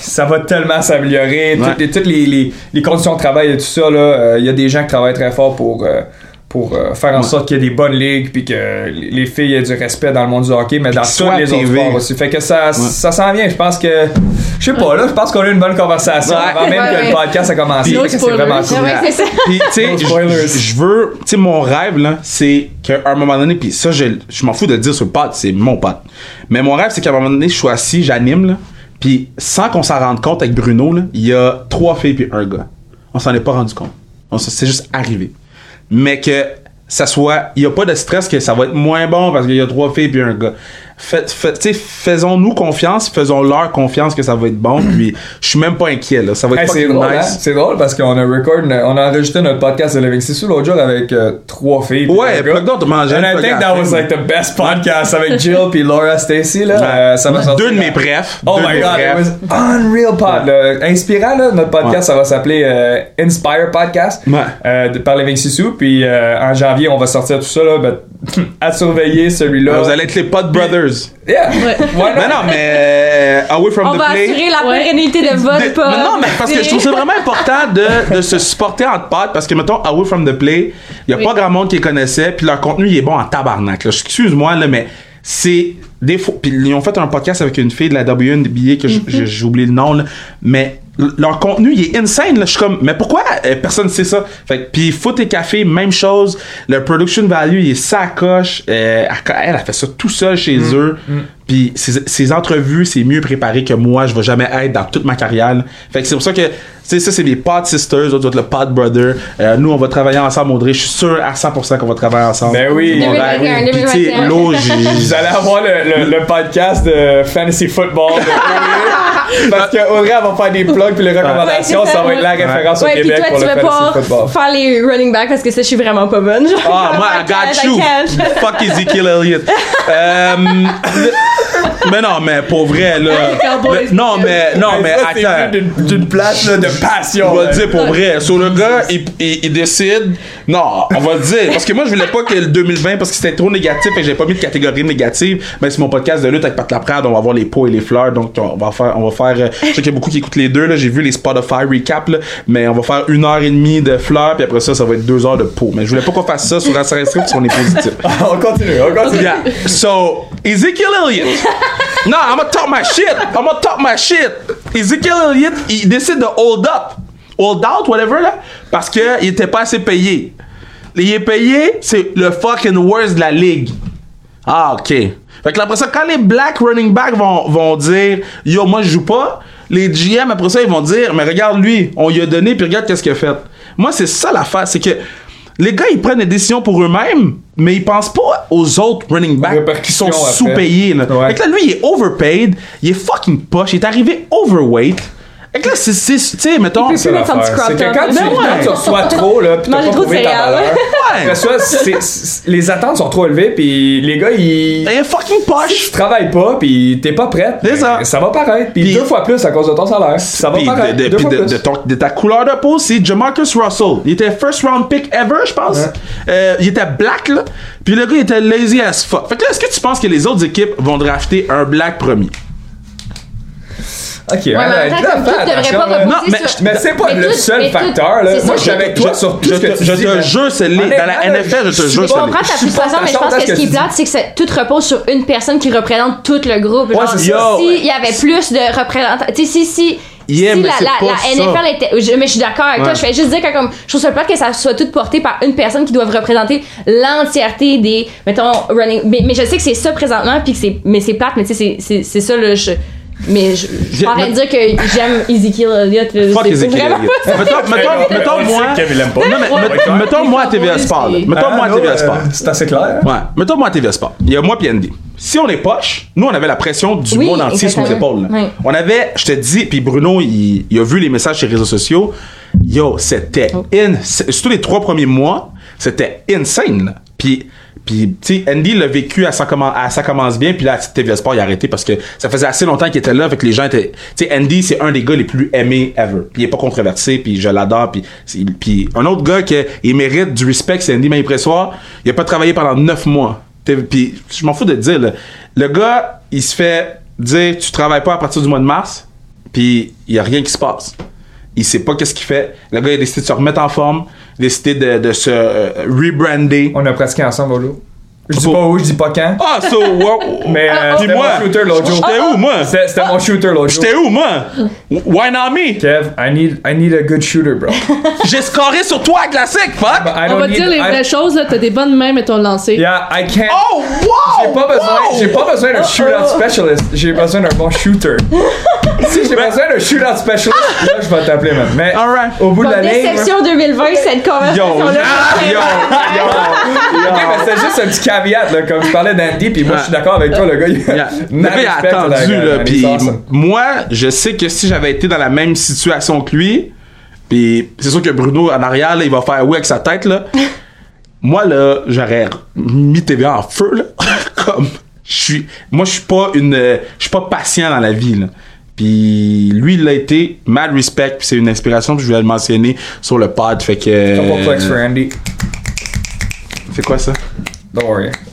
ça va tellement s'améliorer. Ouais. Toutes, les, toutes les, les- les conditions de travail et tout ça, là, euh, il y a des gens qui travaillent très fort pour, euh, pour euh, faire en Ouais. sorte qu'il y ait des bonnes ligues puis que les filles aient du respect dans le monde du hockey, mais dans tous les autres TV. sports aussi. Fait que ça, ça s'en vient. Je pense que. Je sais pas, là, je pense qu'on a eu une bonne conversation Ouais. avant même Ouais, que ouais. le podcast a commencé. C'est spoilers. vraiment cool. Ouais, c'est ça. Puis, tu sais, je- veux, tu sais, mon rêve, là, c'est qu'à un moment donné, puis ça, je, je m'en fous de le dire sur le pod, c'est mon pod. Mais mon rêve, c'est qu'à un moment donné, je suis assis, j'anime, là, puis sans qu'on s'en rende compte avec Bruno, là, il y a trois filles puis un gars. On s'en est pas rendu compte. On C'est juste arrivé. Mais que ça soit, il y a pas de stress que ça va être moins bon parce qu'il y a trois filles puis un gars. Fait, fait- faisons-nous confiance, faisons-leur confiance que ça va être bon, *clears throat* puis je suis même pas inquiet, là. Ça va être Hey, c'est fucking drôle, hein? C'est drôle parce qu'on a record, on a enregistré notre podcast de Living Sissou l'autre jour avec euh, trois filles. Ouais, plug d'autres, manger. And I think that was like the best podcast avec Jill puis Laura Stacy là. Euh, ça va Deux de mes brefs. Oh my god, it brefs. was unreal pod. là. Inspirant là, notre podcast Ouais. ça va s'appeler euh, Inspire Podcast Ouais. euh, par Living Sissou puis euh, en janvier on va sortir tout ça là, à surveiller celui-là. Vous allez être les Pod Brothers. Yeah. Ouais. Mais non, mais euh, Away from On the va Play. assurer la Ouais. pérennité de votre De- pod. mais non, mais parce que je trouve ça vraiment important de, de se supporter en pod parce que, mettons, Away from the Play, il y a Oui. pas grand monde qui les connaissait, puis leur contenu, il est bon en tabarnak. là. Excuse-moi, là, mais c'est des fois. Puis ils ont fait un podcast avec une fille de la WNBA que j'ai oublié le nom, là, mais leur contenu, il est insane. Là. Je suis comme, mais pourquoi euh, personne ne sait ça? Fait que- puis Foot et Café, même chose. Le production value, il est sacoche. Euh, elle, elle a fait ça tout seul chez eux. Puis ses, ses entrevues, c'est mieux préparé que moi, je vais jamais être dans toute ma carrière. là. Fait que c'est pour ça que, sais, ça, c'est mes pod sisters, d'autres, le pod brother. Euh, nous, on va travailler ensemble, Audrey. Je suis sûr à 100% qu'on va travailler ensemble. Ben oui. 2021, rêve. Puis, tu sais, 2021. l'eau, j'ai- Vous allez avoir le, le, le podcast de Fantasy Football de. *laughs* Parce que Audrey elle va faire des plugs puis les recommandations, Ouais, ça ça. va être la référence Ouais, au puis Québec toi, pour tu le vas Fantasy pas faire les running back parce que ça, je suis vraiment pas bonne. *laughs* genre. Ah, moi, I got you. Fuck Ezekiel Elliott? Euh, mais non, mais pour vrai, là. Le- non, mais, non, mais Ça, c'est attends. d'une place là, de passion. On va le dire pour vrai. Sur le gars, il, il, il décide. Non, on va le dire. Parce que moi, je voulais pas que le 2020, parce que c'était trop négatif et j'ai pas mis de catégorie négative. Mais c'est mon podcast de lutte avec Pat Laprade. On va voir les pots et les fleurs. Donc, on va faire, on va faire, euh, je sais qu'il y a beaucoup qui écoutent les deux, là. J'ai vu les Spotify recap, là. Mais on va faire une heure et demie de fleurs, puis après ça, ça va être deux heures de pots. Mais je voulais pas qu'on fasse ça sur la Strip parce qu'on est positif. *laughs* on continue, on continue. Yeah. So, Ezekiel Elliott. Non, I'm gonna talk my shit. I'm gonna talk my shit. Ezekiel Elliott, il décide de hold up. Hold out, whatever, là. Parce qu'il était pas assez payé. Il est payé, c'est le fucking worst de la ligue. Ah, ok. Fait que après ça, quand les black running backs vont, vont dire Yo, moi, je joue pas, les GM, après ça, ils vont dire Mais regarde lui, on lui a donné, puis regarde qu'est-ce qu'il a fait. Moi, c'est ça l'affaire, c'est que les gars, ils prennent des décisions pour eux-mêmes, mais ils pensent pas aux autres running backs qui sont sous-payés. Là. Ouais. Fait que là, lui, il est overpaid, il est fucking poche, il est arrivé overweight. Fait que là, c'est, c'est- tu sais, mettons. peut C'est plus mettre son l'affaire. petit crop C'est que top. quand tu, Ben ouais. quand tu reçois trop, là, pis t'as Manger pas trop de trouvé ta valeur, Ouais. ça, c'est- les attentes sont trop élevées, puis les gars, ils... Il est fucking Si poche. tu travailles pas, puis t'es pas prête, C'est ça. ben, ça va paraître. Puis Puis- deux fois plus à cause de ton salaire. Ça va paraître. de, de- deux puis fois de- plus. de ton- de ta couleur de peau, c'est Jamarcus Russell. Il était first round pick ever, je pense. Ouais. Euh, il était black, là. Puis le gars, il était lazy as fuck. Fait que là, est-ce que tu penses que les autres équipes vont drafter un black premier? Ok, Ouais, même là, fais tout devrait attention, Non, mais- sur... Mais c'est pas Mais le tout- seul facteur, là. Moi, je suis je- avec toi sur tout je ce que tu je dis. te jure, c'est les- dans la NFL, je te jure, Je c'est les- comprends ta je frustration, mais je pense que ce qui est plate, c'est que ça- tout repose sur une personne qui représente tout le groupe. Genre, c'est si ça. il y avait plus de représentants, tu sais, si, si, Yeah, si mais la, c'est la, pas la ça. NFL était, je- mais je suis d'accord avec toi, je fais juste dire que comme, je trouve ça plate que ça soit tout porté par une personne qui doit représenter l'entièreté des, mettons, running, mais, mais je sais que c'est ça présentement, puis que c'est, mais c'est plate, mais tu sais, c'est, c'est, c'est ça, là, je, Mais je je suis pas en train de dire que j'aime Ezekiel Elliott. Fuck C'est Ezekiel vraiment Elliott. Mettons, mettons, mettons, On moi. Non, mais met- mettons moi à TVA Sport. Mettons moi à TVA Sport. C'est assez clair. Ouais, mettons moi à TVA Sport. Il y a moi puis Andy. Si on est poche, nous on avait la pression du Oui, monde entier sur nos épaules. On avait, je te dis, puis Bruno, il, il a vu les messages sur les réseaux sociaux. Yo, c'était Oh. in, surtout les trois premiers mois, c'était insane. Puis, puis tu sais, Andy l'a vécu à ça, commence bien, puis là, à TVA Sport, il a arrêté parce que ça faisait assez longtemps qu'il était là, avec les gens étaient. Tu sais, Andy, c'est un des gars les plus aimés ever. Puis il est pas controversé, puis je l'adore, puis un autre gars qui mérite du respect, c'est Andy Maïpressoir. Il a pas travaillé pendant neuf mois. Puis je m'en fous de te dire, là, le gars, il se fait dire, tu travailles pas à partir du mois de mars, puis il y a rien qui se passe. Il sait pas qu'est-ce qu'il fait. Le gars, il a décidé de se remettre en forme, décidé de, de se euh, rebrander. On a pratiqué ensemble, Olo. Je dis pas où, je dis pas quand. Ah, so, wow. *laughs* Mais euh, Puis c'était moi, mon shooter l'autre jour. j'étais où, moi? C'était mon shooter l'autre jour. J'étais où, moi? Why not me? Kev, I need, I need a good shooter, bro. *laughs* J'ai scoré sur toi, classique, fuck! On don't va need, dire les I- vraies choses, là. T'as des bonnes mains, mais ton lancer. Yeah, I can't. Oh, wow! J'ai pas besoin, wow! j'ai pas besoin d'un shootout specialist. J'ai besoin d'un bon shooter. *laughs* si j'ai besoin d'un shootout specialist, là je vais t'appeler man. Mais Alright. au bout de la ligne. déception 2020, cette Yo, conversation-là. ah, yo, yo, Ok, mais c'était juste un petit caveat là, comme tu parlais d'Andy, puis moi je suis d'accord avec toi, le gars. Il Yeah. Le gars, a attendu, là. Puis moi, je sais que si j'avais été dans la même situation que lui, puis c'est sûr que Bruno, en arrière, là, il va faire oui avec sa tête, là. *laughs* moi, là, j'aurais mis TVA en feu, là. *laughs* Comme, je suis. Moi, je suis pas une. Je suis pas patient dans la vie, là. Puis lui, il l'a été. Mad respect, puis c'est une inspiration, puis je voulais le mentionner sur le pod. Fait que. Couple clicks for Andy. C'est quoi ça? Don't worry. *laughs*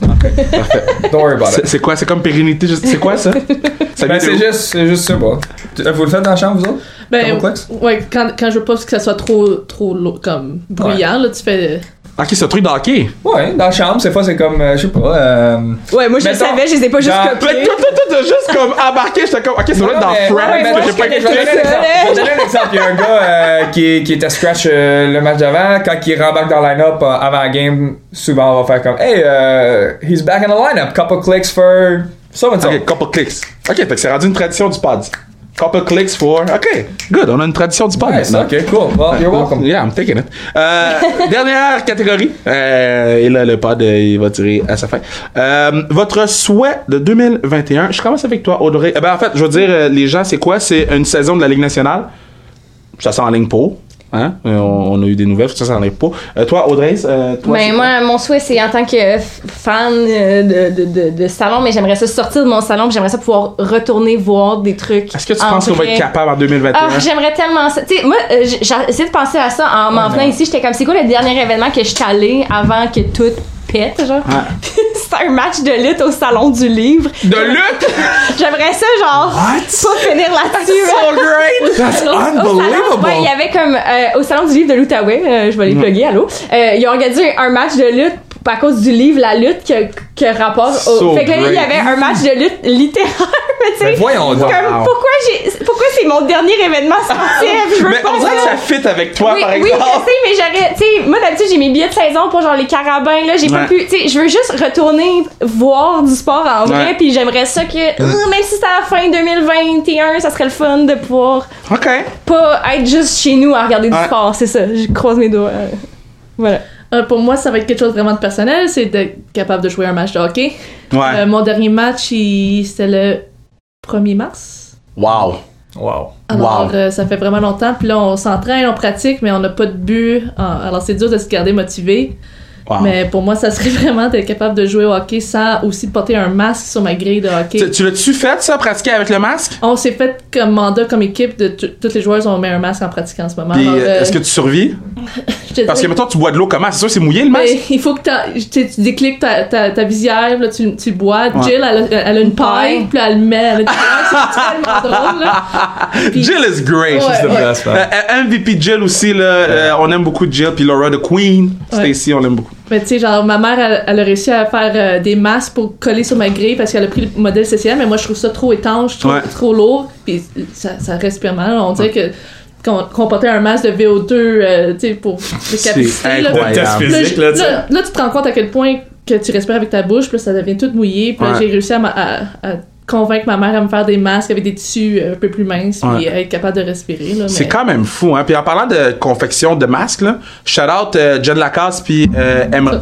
Don't worry about C'est it. c'est quoi? C'est comme pérennité. juste- C'est quoi ça? *laughs* ça Ben, c'est juste, c'est juste ça, bon. Tu- Vous le faites dans la chambre, vous autres? Ben, ouais, quand, quand je veux pas que ça soit trop, trop comme bruyant, là, tu fais. Ok, c'est un truc d'hockey. Ouais, dans la chambre, ces fois c'est comme, euh, je sais pas, euh, Ouais, moi je le Mettons, savais, je les ai pas juste dans- copiés. Mais toi, toi, toi, t'as juste comme embarqué, j'étais comme, ok, ça doit être dans mais- Friends, ouais, mais j'ai pas connais- je vais écouté. donner un exemple. Je vais donner un exemple. Il y a un gars euh, qui, qui était scratch euh, le match d'avant. Quand il rembarque dans le line-up euh, avant la game, souvent on va faire comme Hey, euh, he's back in the line-up. Couple clicks for so and so. Ok, couple clicks. Ok, fait que c'est rendu une tradition du pod. Couple clicks for. Ok, good, on a une tradition du pod Nice, maintenant. ok, cool. Well, you're welcome. Yeah, I'm taking it. Euh, *laughs* dernière catégorie. Euh, et là, le pod, euh, il va tirer à sa fin. Euh, votre souhait de 2021. Je commence avec toi, Audrey. Eh ben, en fait, je veux dire, euh, les gens, c'est quoi? C'est une saison de la Ligue nationale. Ça s'enligne pas. Hein? Euh, on, on a eu des nouvelles, ça s'enligne pas. Euh, toi, Audrey, euh, toi, Ben moi, mon souhait, c'est en tant que fan euh, de, de, de, de salon, mais j'aimerais ça sortir de mon salon, j'aimerais ça pouvoir retourner voir des trucs. Est-ce que tu en penses qu'on va être capable en 2021? Ah, j'aimerais tellement ça. Tu sais, moi, j- j'ai essayé de penser à ça en m'en venant ici. J'étais comme, c'est quoi le dernier événement que je suis allée avant que tout pète, genre? C'était *laughs* un match de lutte au Salon du Livre. de lutte? *laughs* J'aimerais ça, genre, pas finir là-dessus. so great! *laughs* That's unbelievable! ouais, il y avait comme euh, au salon du livre de l'Outaouais, euh, je vais les plugger, allô. Euh, ils ont organisé un match de lutte à cause du livre La lutte qui a, rapport au. So fait que là, il y avait un match de lutte littéraire, *laughs* mais tu sais. voyons donc. Comme, Wow. pourquoi j'ai pourquoi c'est mon dernier événement sportif? Je veux Mais on dirait que ça. fit avec toi, oui, par oui, exemple. je sais, mais j'aurais, tu sais, moi d'habitude j'ai mes billets de saison pour genre les carabins là, j'ai Ouais. pas pu, tu sais, je veux juste retourner voir du sport en vrai, Ouais. puis j'aimerais ça que, euh, même si c'est à la fin 2021, ça serait le fun de pouvoir OK. pas être juste chez nous à regarder du sport, c'est ça. Je croise mes doigts. euh, Voilà. Euh, pour moi, ça va être quelque chose vraiment de personnel, c'est d'être capable de jouer un match de hockey. Ouais. Euh, mon dernier match, il- c'était le 1er mars. Wow. Wow. Alors, Wow. euh, ça fait vraiment longtemps. Puis là, on s'entraîne, on pratique, mais on n'a pas de but. Alors, c'est dur de se garder motivé. Wow. Mais pour moi, ça serait *laughs* vraiment d'être capable de jouer au hockey sans aussi porter un masque sur ma grille de hockey. Tu, tu l'as-tu fait, ça, pratiquer avec le masque? On s'est fait comme mandat, comme équipe, de t- tous les joueurs ont mis un masque en pratiquant en ce moment. Euh, euh, est-ce que tu survis? *laughs* Parce que, mettons, tu bois de l'eau comment? C'est sûr, c'est mouillé, le masque? Mais il faut que tu décliques ta, ta, ta visière, là, tu, tu bois. Ouais. Jill, elle, a- elle a une paille, Ouais. puis elle le met. Elle a c'est *laughs* tellement drôle, là. Puis- Jill is great. Ouais, she's the ouais. best. Euh, euh, MVP Jill aussi, là, euh, on aime beaucoup Jill. Puis Laura the Queen, Ouais. Stacy, on l'aime beaucoup. Mais tu sais, genre, ma mère, elle, elle a réussi à faire euh, des masques pour coller sur ma grille parce qu'elle a pris le modèle CCM, mais moi, je trouve ça trop étanche, trop, Ouais. trop lourd, puis ça, ça respire mal. On dirait que qu'on portait un masque de VO2, euh, tu sais, pour *laughs* capacité, là. Là, physique, je- là, tu sais. là, là, tu te rends compte à quel point que tu respires avec ta bouche, puis ça devient tout mouillé, puis Ouais. j'ai réussi à, à- à convaincre ma mère à me faire des masques avec des tissus euh, un peu plus minces puis Ouais. être capable de respirer. Là, C'est mais- quand même fou, hein. Puis en parlant de confection de masques, là, shout out euh, Jen Lacasse puis euh, Emma.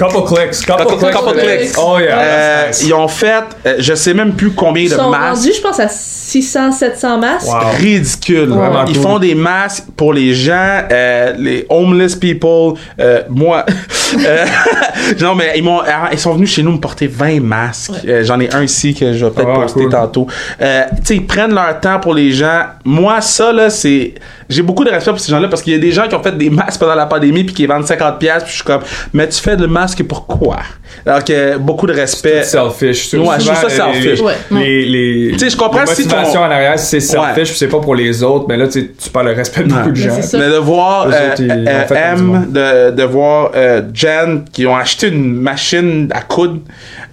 Couple clicks, couple, Couple- clicks. couple clicks. Oh yeah. Euh, nice. ils ont fait, euh, je sais même plus combien Ils de sont masques. rendus, je pense, à 600, 700 masques. Wow. ridicule. Ils cool. font des masques pour les gens, euh, les homeless people. euh, moi, *laughs* *laughs* non mais ils m'ont, ils sont venus chez nous me porter 20 masques. Euh, J'en ai un ici que je vais peut-être Ah, poster cool. tantôt. Euh, tu sais, ils prennent leur temps pour les gens. Moi, ça là, c'est, j'ai beaucoup de respect pour ces gens-là parce qu'il y a des gens qui ont fait des masques pendant la pandémie puis qui vendent 50 pièces puis je suis comme, mais tu fais le masque pourquoi? Alors que beaucoup de respect. selfish. Ouais, je trouve ça les- selfish. Ouais. Les, les, Tu sais, je comprends si ton- en arrière, c'est selfish, c'est pas pour les autres, mais là, tu sais, tu parles le respect de Ouais. beaucoup de Mais gens. Mais de voir euh, autres, ils euh, M, de, de voir euh, Jen qui ont acheté une machine à coudre,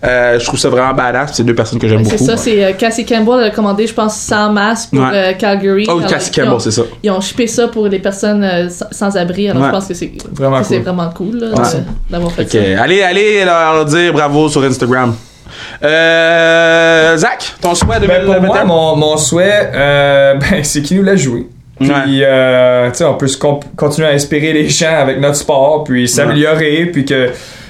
euh, je trouve ça vraiment badass. C'est deux personnes que j'aime C'est beaucoup. ça, c'est euh, Cassie Campbell a commandé, je pense, 100 masques pour Ouais. euh, Calgary. Oh, Alors, Cassie Campbell, c'est ça. Ils ont shippé ça pour les personnes euh, sans, sans abri, alors Ouais. je pense que c'est Vraiment c'est cool. vraiment cool là, Ouais. de- d'avoir fait Ok, ça. allez, allez leur dire bravo sur Instagram. Euh, Zach, ton souhait de Ben, pour moi, mon, mon souhait, euh, *laughs* ben, c'est qu'il nous l'a joué. Puis, Ouais. euh, tu sais, on peut se continuer à inspirer les gens avec notre sport, puis s'améliorer, puis que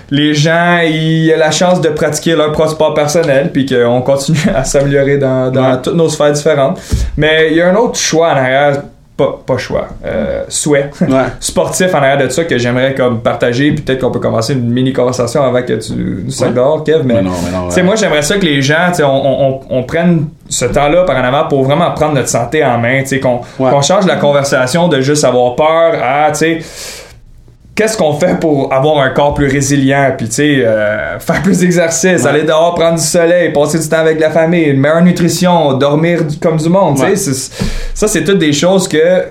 les gens ils aient la chance de pratiquer leur propre sport personnel, puis qu'on continue *laughs* à s'améliorer dans, dans Ouais. toutes nos sphères différentes. Mais il y a un autre choix en arrière, pas, pas choix, euh, souhait. *laughs* Ouais. sportif en arrière de ça que j'aimerais comme partager peut-être qu'on peut commencer une mini conversation avant que tu nous sacs Ouais. dehors Kev mais Mais non, mais non, tu sais ouais. moi j'aimerais ça que les gens tu sais, on, on, on prenne ce temps-là par en avant pour vraiment prendre notre santé en main qu'on change la conversation de juste avoir peur à tu sais Qu'est-ce qu'on fait pour avoir un corps plus résilient, puis tu sais, euh, *laughs* faire plus d'exercice, Ouais. aller dehors prendre du soleil, passer du temps avec la famille, une meilleure nutrition, dormir comme du monde, Ouais. tu sais, ça c'est toutes des choses que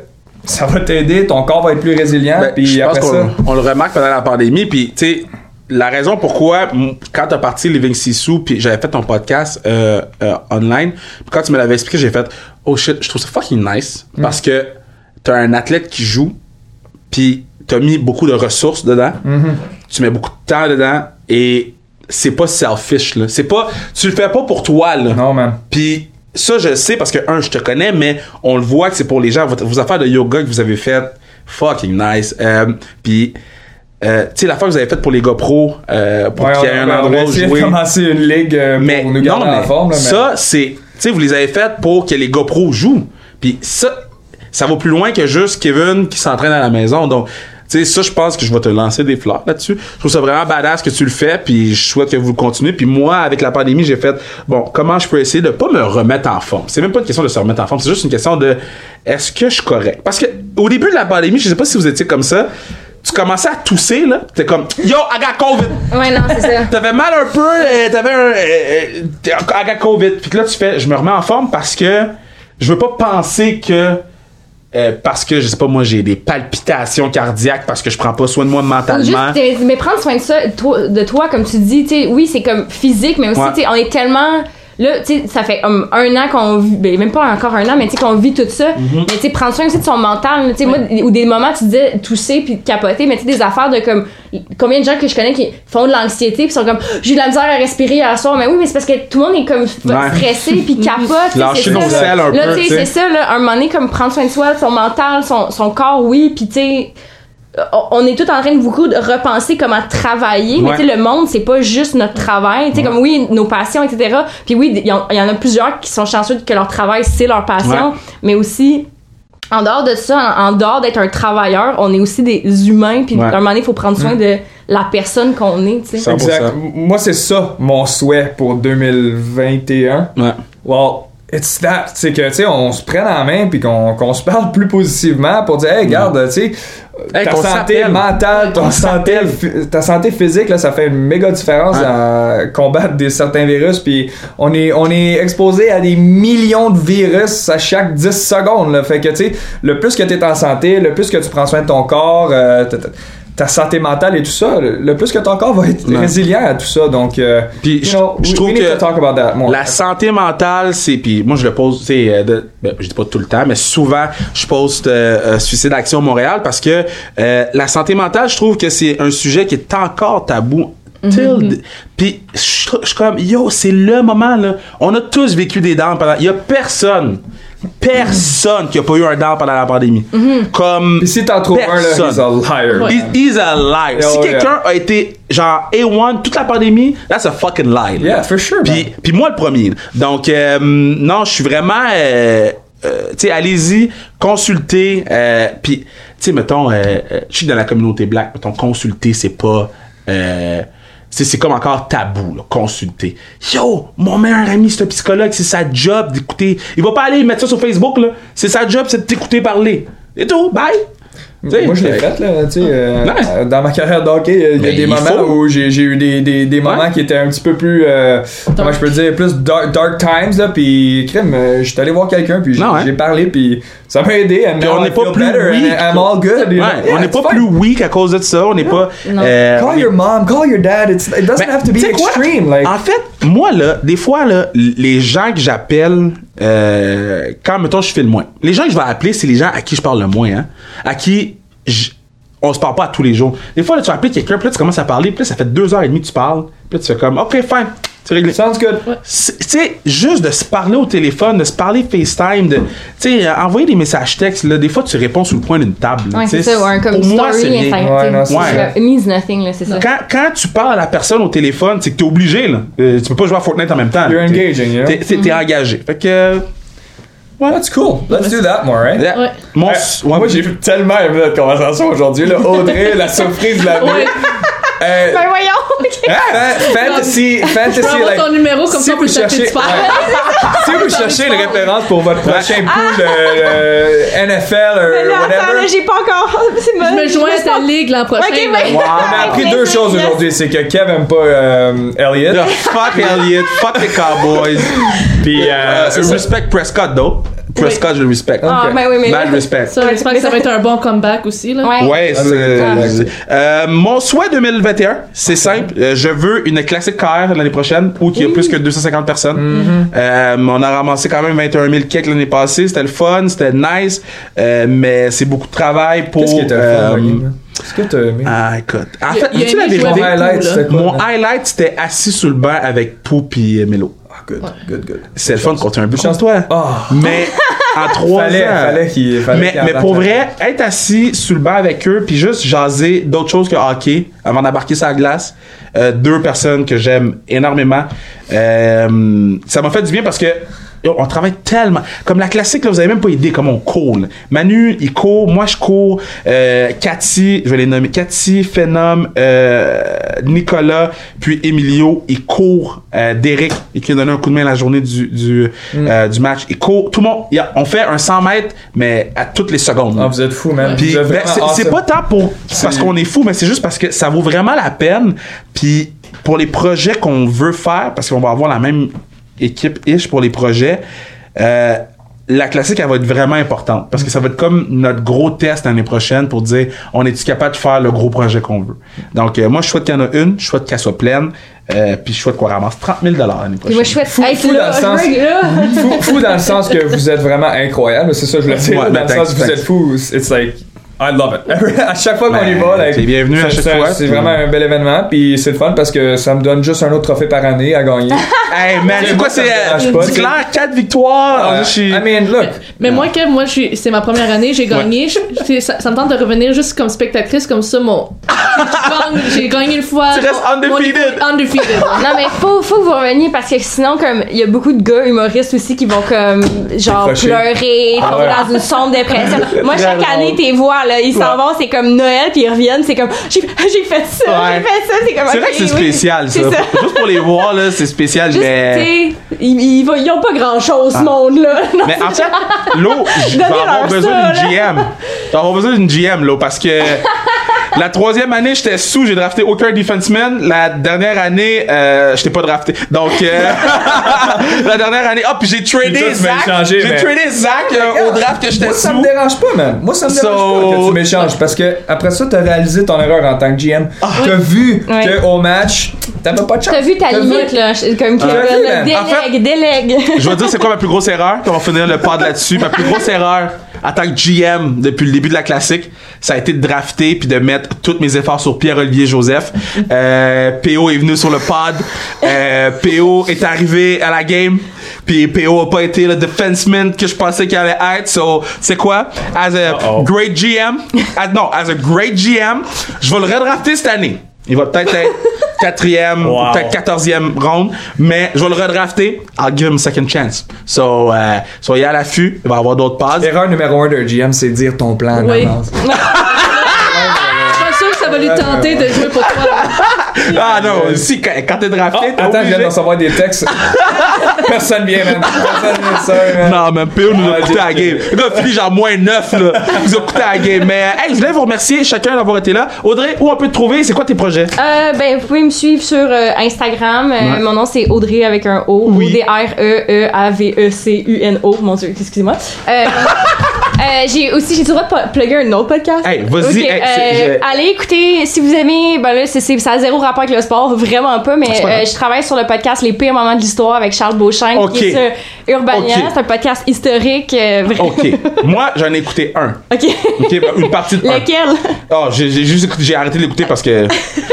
ça va t'aider, ton corps va être plus résilient, Ben, puis pense après ça. on le remarque pendant la pandémie, puis tu sais, la raison pourquoi, quand t'as parti Living Sissou, puis j'avais fait ton podcast euh, euh, online, puis quand tu me l'avais expliqué, j'ai fait oh shit, je trouve ça fucking nice Mm. parce que t'as un athlète qui joue, puis t'as mis beaucoup de ressources dedans, Mm-hmm. tu mets beaucoup de temps dedans et c'est pas selfish là, c'est pas, tu le fais pas pour toi là. Non, man. Puis ça, je le sais parce que, un, je te connais, mais on le voit que c'est pour les gens. Votre- vos affaires de yoga que vous avez faites, fucking nice. Euh, Puis, euh, tu sais, l'affaire que vous avez faite pour les GoPro, euh, pour Ouais, qu'il y ait on, un on endroit où essayé jouer. commencer une ligue euh, Mais pour nous non, garder en mais forme. Là, mais- ça, c'est. Tu sais, vous les avez faites pour que les GoPro jouent. Puis ça, ça va plus loin que juste Kevin qui s'entraîne à la maison. Donc, tu sais, ça, je pense que je vais te lancer des fleurs là-dessus. Je trouve ça vraiment badass que tu le fais, puis je souhaite que vous le continuez. Puis moi, avec la pandémie, j'ai fait, bon, comment je peux essayer de pas me remettre en forme? C'est même pas une question de se remettre en forme, c'est juste une question de, est-ce que je suis correct? Parce que au début de la pandémie, je sais pas si vous étiez comme ça, tu commençais à tousser, là. T'es comme, yo, I got COVID! Ouais, non, c'est ça. *laughs* T'avais mal un peu, euh, t'avais un. Euh, euh, I got COVID. Puis que là, tu fais, je me remets en forme parce que je veux pas penser que. Euh, parce que, je sais pas, moi, j'ai des palpitations cardiaques parce que je prends pas soin de moi mentalement. Juste, mais prendre soin de ça, toi- de toi, comme tu dis, tu oui, c'est comme physique, mais aussi, Ouais. on est tellement. Là, tu sais, ça fait um, un an qu'on vit, ben, même pas encore un an, mais tu sais, qu'on vit tout ça. Mm-hmm. Mais tu sais, prendre soin aussi de son mental, tu sais, moi, ou des moments, tu disais tousser puis capoter, mais tu sais, des affaires de comme. Combien de gens que je connais qui font de l'anxiété puis sont comme, j'ai de la misère à respirer hier soir, mais oui, mais c'est parce que tout le monde est comme Ouais. stressé *laughs* puis capote. Lâcher nos là. selles un Là, peu, tu sais. c'est ça, là, un moment donné, comme prendre soin de soi, de son mental, son, son corps, oui, puis tu sais on- on est tout en train de beaucoup de repenser comment travailler, mais Ouais. tu sais, le monde, c'est pas juste notre travail. Tu sais, comme oui, nos passions, etc. Puis oui, il y, en- il y en a plusieurs qui sont chanceux que leur travail, c'est leur passion, Ouais. mais aussi, en dehors de ça, en, en dehors d'être un travailleur, on est aussi des humains, puis Ouais. à un moment donné, il faut prendre soin de la personne qu'on est, tu sais. Ça- 100%. Exact. M- Moi, c'est ça mon souhait pour 2021. Ouais. Well, it's that. C'est que, tu sais, on se prenne en main puis qu'on qu'on se parle plus positivement pour dire, hey, regarde, tu sais, Hey, ta santé mentale, ton santé, ta santé physique, là, ça fait une méga différence Ouais. à combattre des certains virus. Puis on est, on est exposé à des millions de virus à chaque 10 secondes. Là. Fait que, tu sais, le plus que tu es en santé, le plus que tu prends soin de ton corps, euh, ta- santé mentale et tout ça, le plus que ton corps va être Ouais. résilient à tout ça. Donc, euh, Puis je- know, je we- trouve we que that. La santé mentale, c'est. Puis moi, je le pose, sais, euh, ben, je dis pas tout le temps, mais souvent, je poste euh, euh, Suicide Action Montréal parce que euh, la santé mentale, je trouve que c'est un sujet qui est encore tabou till- Puis je suis comme, yo, c'est le moment, là. On a tous vécu des dents pendant. Il y a personne, personne qui a pas eu un dent pendant la pandémie. Comme. Puis si t'en trouves un, là, Personne. he's a liar. Ouais. He's, he's a liar. si Oh, yeah. quelqu'un a été genre A1 toute la pandémie, that's a fucking lie. là. Yeah, for sure. Puis, puis moi le premier. Donc euh, non, je suis vraiment euh, euh, tu sais allez-y, consultez euh, puis tu sais mettons euh, euh, je suis dans la communauté black, mettons consulter c'est pas euh, c'est comme encore tabou, là, consulter. Yo, mon meilleur ami, c'est un psychologue, c'est sa job d'écouter. Il va pas aller mettre ça sur Facebook, là. C'est sa job, c'est de t'écouter parler. Et tout, bye! Moi, je l'ai fait- fait, là, tu sais. euh, Ouais. euh, Dans ma carrière d'hockey, il y a- il y a des moments faut. où j'ai eu des, des, des moments Ouais. qui étaient un petit peu plus, euh, comment je peux dire, plus dark, dark times, là, puis crème, euh, j'étais allé voir quelqu'un, puis j'ai ouais. j'ai parlé, puis ça m'a aidé, and Puis on n'est pas plus better, weak. I'm all good, you on n'est pas fine. plus weak à cause de ça. On n'est pas. euh, Call your mom, call your dad, it's, it doesn't Ben, have to be extreme, like... En fait, moi, là, des fois, là, les gens que j'appelle, euh, quand, mettons, je fais le moins. Les gens que je vais appeler, c'est les gens à qui je parle le moins, hein. À qui je- on se parle pas tous les jours. Des fois, là, tu vas appeler quelqu'un, puis là, tu commences à parler, puis là, ça fait deux heures et demie que tu parles, puis là, tu fais comme, OK, fine, c'est réglé. Sounds good. C'est- Tu sais, juste de se parler au téléphone, de se parler FaceTime, de, tu sais, euh, envoyer des messages textes, là, des fois, tu réponds sur le coin d'une table. là, Ouais, c'est ça, ou un comme Pour moi, c'est story rien. Instagram. Ouais, c'est Ouais. Means nothing, là, c'est ça. Quand, quand tu parles à la personne au téléphone, c'est que t'es obligé, là. Euh, tu peux pas jouer à Fortnite en même temps. You're. T'es- engaging? T'es, t'es- t'es engagé. Fait que. Euh, That's cool. Let's do that more, right? yeah. Ouais. Mon, Ouais, ouais, moi, j'ai tellement aimé notre conversation aujourd'hui. Là. Audrey, la surprise de la vie. Euh, Ben voyons! fa- fantasy, Je fantasy, avoir like, ton numéro comme si ça vous cherchez- *laughs* si vous cherchez une référence pour votre prochain Ah! pool de NFL Mais ou là, attends, là, whatever, j'ai pas encore. *laughs* Je me joins à ta ligue l'an prochain. Ok, là. ouais. on a appris *laughs* deux choses aujourd'hui. C'est que Kev aime pas euh, Elliott. Yeah, fuck Elliott, fuck les Cowboys. Puis, euh, Euh, respect Prescott, though. Prescott, je le respecte. Ah, ben oui, mais Mad respect. Ça, j'espère que ça va être un bon comeback aussi. Là. Ouais. Ouais, Ah, c'est- euh, mon souhait 2021, c'est simple. Euh, je veux une classique car l'année prochaine où il y a plus que 250 personnes. Mm-hmm. Euh, on a ramassé quand même 21 000 kicks l'année passée. C'était le fun, c'était nice, euh, mais c'est beaucoup de travail pour. Qu'est-ce qui était que t'as aimé? ah, écoute. En fait, il y a veux-tu la vérité? Mon highlight, c'était quoi? Mon highlight, c'était assis sur le banc avec Pou et Melo. Good, good, good. C'est le fun contre un but Chance. contre toi. Ah. Mais en *laughs* trois Fallait, ans. fallait qu'il fallait mais, qu'il mais embarque pour vrai, être assis sur le banc avec eux, puis juste jaser d'autres choses que hockey avant d'embarquer sur la glace, euh, deux personnes que j'aime énormément, euh, ça m'a fait du bien parce que on travaille tellement. Comme la classique, là, vous avez même pas idée comment on court. Manu, il court, moi je cours, euh, Cathy, je vais les nommer, Cathy, Phenom, euh, Nicolas, puis Emilio, il court, euh, Derek, et qui a donné un coup de main la journée du, du, euh, du match. Il court, tout le monde, a- on fait un 100 mètres, mais à toutes les secondes. Ah, vous êtes fous, man. Puis ben, c'est c'est awesome. pas tant pour parce qu'on est fou, mais c'est juste parce que ça vaut vraiment la peine. Puis pour les projets qu'on veut faire, parce qu'on va avoir la même équipe ish pour les projets. euh, la classique, elle va être vraiment importante parce que ça va être comme notre gros test l'année prochaine pour dire on est-tu capable de faire le gros projet qu'on veut? Donc, euh, moi, je souhaite qu'il y en a une, je souhaite qu'elle soit pleine, euh, puis je souhaite qu'on ramasse 30 000 l'année Puis prochaine. moi, je souhaite Fou- être fou là. dans le sens- fou, fou dans le sens que vous êtes vraiment incroyable, c'est ça que je voulais dire. Ouais, dans le sens que vous êtes fou, it's like I love it. *laughs* à chaque fois qu'on y Ben, va, like, t'es bienvenu à c'est- chaque c'est- fois, C'est vraiment un bel événement, puis c'est le fun parce que ça me donne juste un autre trophée par année à gagner. *laughs* Hey, man, c'est quoi, Ça c'est euh, clair, 4 victoires. Euh, je suis- I mean, look. Mais moi, Kev, moi, je suis- c'est ma première année, j'ai gagné. Ça, ça me tente de revenir juste comme spectatrice, comme ça, mon. *laughs* J'ai gagné une fois. Tu restes Mon- mon undefeated. Undefeated. Non, mais faut, faut que vous reveniez parce que sinon, comme, il y a beaucoup de gars humoristes aussi qui vont, comme, genre, pleurer, Ah tomber dans une sombre dépression. Moi, chaque année, tes voix, là, ils s'en vont, c'est comme Noël, puis ils reviennent, c'est comme, j'ai *laughs* fait ça, Ouais. j'ai fait ça, c'est comme, C'est vrai que c'est oui. spécial, ça. C'est ça. *laughs* Juste pour les voir, là, c'est spécial, Juste, mais. ils, ils, vont- ils ont pas grand chose, ce monde-là. *laughs* Non, Mais en fait, l'eau, je vais avoir besoin d'une GM. Je vais avoir besoin d'une GM, là, parce que la troisième année, j'étais sous, j'ai drafté aucun defenseman. La dernière année, euh, j'étais pas drafté. Donc, euh, *laughs* la dernière année, hop, puis j'ai tradé Zach. J'ai tradé Zach euh, au draft que j'étais Moi, ça me sous. dérange pas, man. Moi, ça me dérange pas que tu m'échanges parce que après ça, t'as réalisé ton erreur en tant que GM. T'as vu Ouais. que au match, t'avais pas de chance. T'as vu ta limite, là, comme vu, Kevin, délègue, En fait- délègue. Je vais dire c'est quoi ma plus grosse erreur, on va finir le pod là-dessus. Ma plus grosse erreur en tant que GM depuis le début de la classique, ça a été de drafter puis de mettre tous mes efforts sur Pierre-Olivier Joseph. *laughs* Euh, PO est venu sur le pod. Euh, PO est arrivé à la game. Puis PO a pas été le defenseman que je pensais qu'il allait être. So, c'est quoi? As a great GM, as, non, as a great GM, je vais le redrafter cette année. Il va peut-être être *laughs* quatrième, ou Wow. peut-être quatorzième round, mais je vais le redrafter. I'll give him a second chance. So, euh, soyez à l'affût. Il va y avoir d'autres passes. Erreur numéro un d'un GM, c'est dire ton plan en Oui. avance. *laughs* Je suis pas sûr que ça va lui tenter de jouer pour toi. Ah non, si, quand, t'es drafté, Oh, t'es attends, je viens de recevoir des textes. *laughs* Personne vient, man. Personne vient de ça, man. Non, même PO nous a Ah, coûté à la game. Le gars a fini genre moins 9, là. Il nous a coûté à la game. Mais, hey, je voulais vous remercier chacun d'avoir été là. Audrey, où on peut te trouver? C'est quoi tes projets? Euh, ben, vous pouvez me suivre sur euh, Instagram. Euh, Ouais. Mon nom, c'est Audrey avec un O. Oui. E O-D-R-E-E-A-V-E-C-U-N-O. Mon Dieu, excusez-moi. Euh, *laughs* euh, j'ai aussi, j'ai le droit de po- plugger un autre podcast. Hey, vas-y, hey, euh, je- allez écouter, si vous aimez, ben là, c'est, c'est- ça a zéro rapport avec le sport, vraiment pas, mais pas euh, je travaille sur le podcast Les pires moments de l'histoire avec Charles Beauchamp, qui est sur Urbania. C'est un podcast historique. euh, vraiment. OK. *laughs* Moi, j'en ai écouté un. OK. Ben, une partie de un. Lequel? Oh, j'ai j'ai juste écouté- j'ai arrêté de l'écouter parce que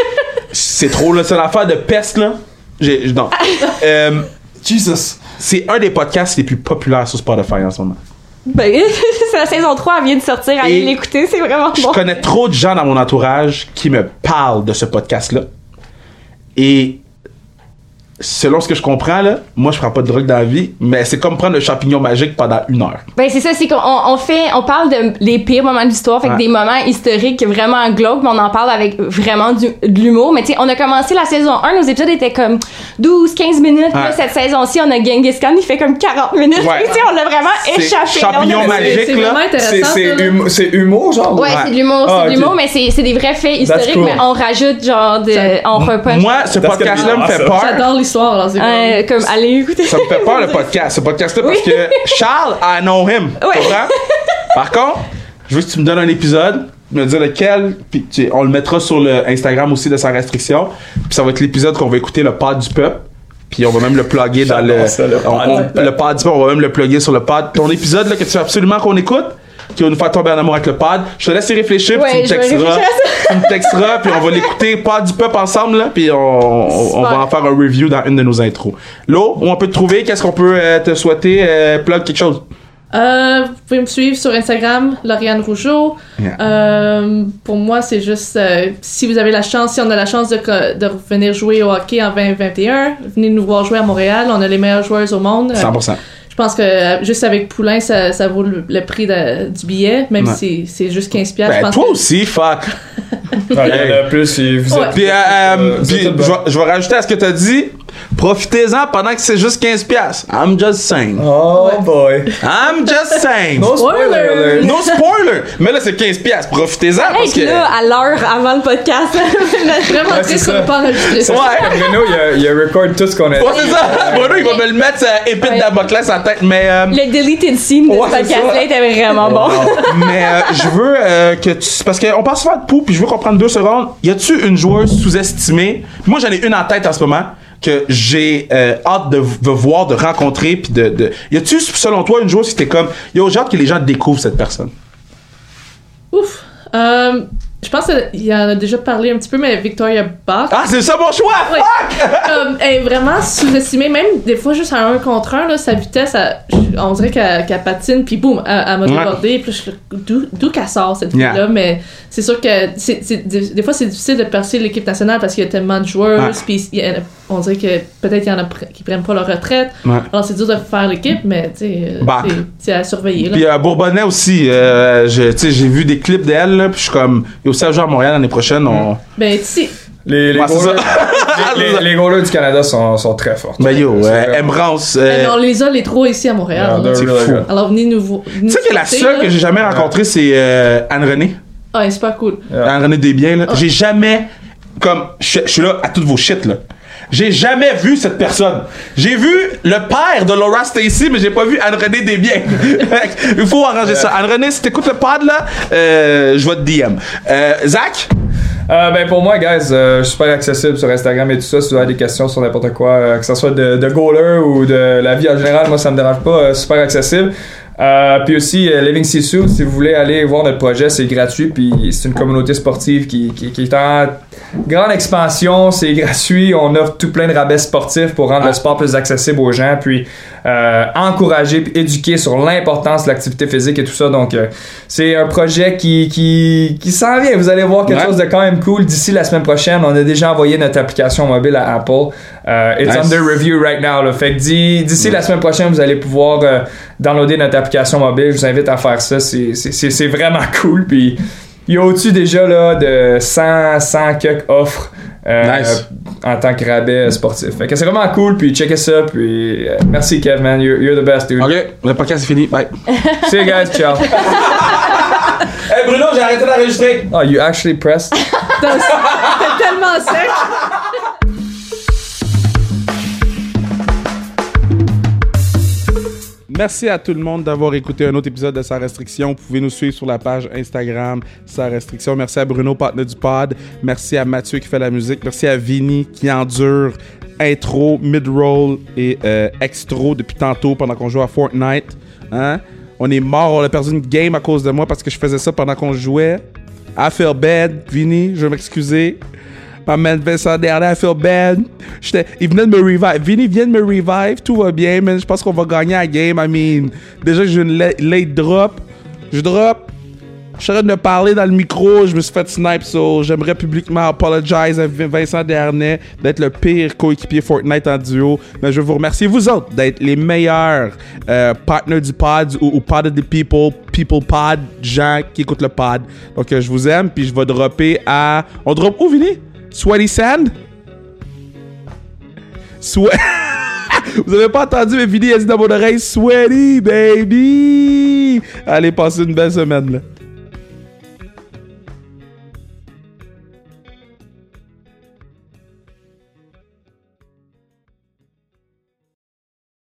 *laughs* c'est trop là, c'est l'affaire de peste là. J'ai non. *laughs* Euh, Jesus. c'est un des podcasts les plus populaires sur Spotify en ce moment. Ben, *laughs* c'est la saison 3, elle vient de sortir, allez l'écouter, c'est vraiment Je bon. connais trop de gens dans mon entourage qui me parlent de ce podcast là. Et selon ce que je comprends là, moi je prends pas de drogue dans la vie, mais c'est comme prendre le champignon magique pendant une heure. Ben c'est ça, c'est qu'on on fait, on parle de les pires moments de l'histoire, fait que des moments historiques vraiment glauques, mais on en parle avec vraiment du, de l'humour. Mais tu sais, on a commencé la saison 1, nos épisodes étaient comme 12-15 minutes. Là, Ouais. cette saison-ci, on a Genghis Khan, il fait comme 40 minutes. Ouais. *laughs* tu sais, on a vraiment échappé. champignon magique. C'est là, vraiment C'est humour, genre? Ouais, Ouais? c'est de l'humour, Ah, c'est de ok. l'humour, mais c'est c'est des vrais faits historiques, cool. mais on rajoute genre de, on repunch. Moi, ce That's podcast là gonna me be fait peur. J'adore l'histoire, Euh, comme allez écouter. Ça me fait peur le *laughs* podcast, ce podcast-là, parce que Charles, I know him. Tu Ouais. comprends? Par contre, je veux que tu me donnes un épisode, me dire lequel, puis tu sais, on le mettra sur le Instagram aussi de sa restriction. Puis ça va être l'épisode qu'on va écouter, le pod du peuple. Puis on va même le plugger dans le. J'adore ça, le pod on- on- du peuple. le pod du peuple, on va même le plugger sur le pod. Ton épisode là, que tu veux absolument qu'on écoute, qui va nous faire tomber en amour avec le pod. Je te laisse y réfléchir, puis Ouais, tu me texteras. tu me texteras, puis on va *laughs* l'écouter, pod du peuple ensemble, là, puis on, va en faire un review dans une de nos intros. Lo, où on peut te trouver, qu'est-ce qu'on peut euh, te souhaiter, euh, plug quelque chose? Euh, vous pouvez me suivre sur Instagram, Lauriane Rougeau. Yeah. Euh, pour moi, c'est juste euh, si vous avez la chance, si on a la chance de, de venir jouer au hockey en 2021, venez nous voir jouer à Montréal. On a les meilleures joueuses au monde. Euh, 100%. Je pense que euh, juste avec Poulain, ça, ça vaut le, le prix de- du billet, même Ouais. si c'est juste 15 piastres. je Ben, pense toi que- aussi, fuck. Il y en a plus, vous êtes. Puis, je vais rajouter à ce que t'as dit. Profitez-en pendant que c'est juste 15 piastres. I'm just saying. Oh boy. I'm just saying. No spoiler. No spoiler. Mais là, c'est 15 piastres. Profitez-en parce Hey, que... là, à l'heure avant le podcast. *laughs* Vraiment Ouais, triste qu'on pas enregistrer ça. Ouais. Bruno, il a, il a record tout ce qu'on a dit. Ouais, c'est ça. Bruno, il va me le mettre ça épée de Ouais. Damoclès en tête. Mais... euh, le deleted scene de Ouais, ce podcast-là était vraiment bon. *laughs* mais euh, je veux euh, que tu. Parce qu'on passe souvent de pou, puis je veux qu'on prenne deux secondes. Y a-tu une joueuse sous-estimée? Moi, j'en ai une en tête en ce moment que j'ai euh, hâte de, de voir, de rencontrer, puis de. Y a-tu, selon toi, une joueuse qui était comme. Yo, j'ai hâte que les gens découvrent cette personne? Ouf. Euh, je pense qu'il y en a déjà parlé un petit peu, mais Victoria Bach. Ah, c'est ça mon choix Ouais. *laughs* Comme, elle est vraiment sous-estimée, même des fois juste à un contre un, là, sa vitesse, elle- on dirait qu'elle patine, puis boum, elle, elle m'a débordé, puis d'où qu'elle sort cette Yeah. fille-là, mais c'est sûr que des, des fois c'est difficile de percer l'équipe nationale parce qu'il y a tellement de joueurs, puis on dirait que peut-être qu'il y en a pr- qui prennent pas leur retraite, Ouais. alors c'est dur de faire l'équipe, mais tu euh, Bach. c'est- à surveiller. Puis euh, Bourbonnais aussi, euh, j'ai vu des clips d'elle, puis je suis comme, aussi à jouer à Montréal l'année prochaine, on. Ben, tu sais, Les, les, Ouais, c'est goalers, ça. les, les- les goalers du Canada sont, sont très forts. Ben yo, C'est euh, on les a les trois ici à Montréal. Yeah, c'est really fou. good. Alors venez nous voir. Tu sais que la seule que j'ai jamais rencontrée, c'est euh, Anne-Renée. Ah, elle est super cool. Yeah. Anne-Renée Desbiens, là. J'ai jamais, comme, je je suis là à toutes vos shit, là. J'ai jamais vu cette personne. J'ai vu le père de Laura Stacy, mais j'ai pas vu Anne-Renée Desbiens. Fait *laughs* que Il faut arranger ça. Anne-Renée, si t'écoutes le pod, là, euh, je vais te DM. Euh, Zach? Euh, ben pour moi, guys, euh, je suis super accessible sur Instagram et tout ça. Si vous avez des questions sur n'importe quoi, euh, que ce soit de, de goaler ou de la vie en général, moi ça me dérange pas. euh, super accessible. Euh, puis aussi, euh, Living Sisu, si vous voulez aller voir notre projet, c'est gratuit. Puis c'est une communauté sportive qui, qui, qui est en grande expansion. C'est *laughs* gratuit. On offre tout plein de rabais sportifs pour rendre le sport plus accessible aux gens. Puis euh, encourager puis éduquer sur l'importance de l'activité physique et tout ça. Donc, euh, c'est un projet qui, qui, qui s'en vient. Vous allez voir quelque Ouais. chose de quand même cool d'ici la semaine prochaine. On a déjà envoyé notre application mobile à Apple. Euh, it's Nice. under review right now. Là. Fait que d'i- d'ici la semaine prochaine, vous allez pouvoir euh, downloader notre application mobile. Je vous invite à faire ça. C'est- C'est c'est- c'est vraiment *laughs* cool. Puis il y a au-dessus déjà là, de 100, 100 quelques offres. euh, Nice. en tant que rabais sportif. Fait que c'est vraiment cool, puis checkez ça, puis euh, merci Kev, man, you're, you're the best, dude. Ok, le podcast est fini. Bye. *laughs* See you guys, ciao. *laughs* hey Bruno, j'ai arrêté d'enregistrer. Oh, you actually pressed? T'es tellement sec. Merci à tout le monde d'avoir écouté un autre épisode de Sans Restriction. Vous pouvez nous suivre sur la page Instagram Sans Restriction. Merci à Bruno, partenaire du pod. Merci à Mathieu qui fait la musique. Merci à Vinny qui endure intro, mid-roll et euh, extro depuis tantôt pendant qu'on joue à Fortnite. Hein? On est mort, on a perdu une game à cause de moi parce que je faisais ça pendant qu'on jouait. I feel bad, Vinny, je vais m'excuser. Ma man Vincent dernier, I feel bad. Il venait de me revive. Vinny vient de me revive, tout va bien, man. Je pense qu'on va gagner la game. I mean, déjà j'ai une la- late drop. Je drop. Je suis en train de parler dans le micro, je me suis fait snipe, so j'aimerais publiquement apologize à Vin- Vincent Dernay d'être le pire coéquipier Fortnite en duo. Mais je veux vous remercier, vous autres, d'être les meilleurs euh, partners du pod ou, ou pod of the people, people pod, gens qui écoutent le pod. Donc euh, je vous aime, puis je vais dropper à. On drop où, Vinny? Sweaty Sand? Sweat. *laughs* Vous avez pas entendu, a dit dans mon oreille Sweaty, baby! Allez, passez une belle semaine, là.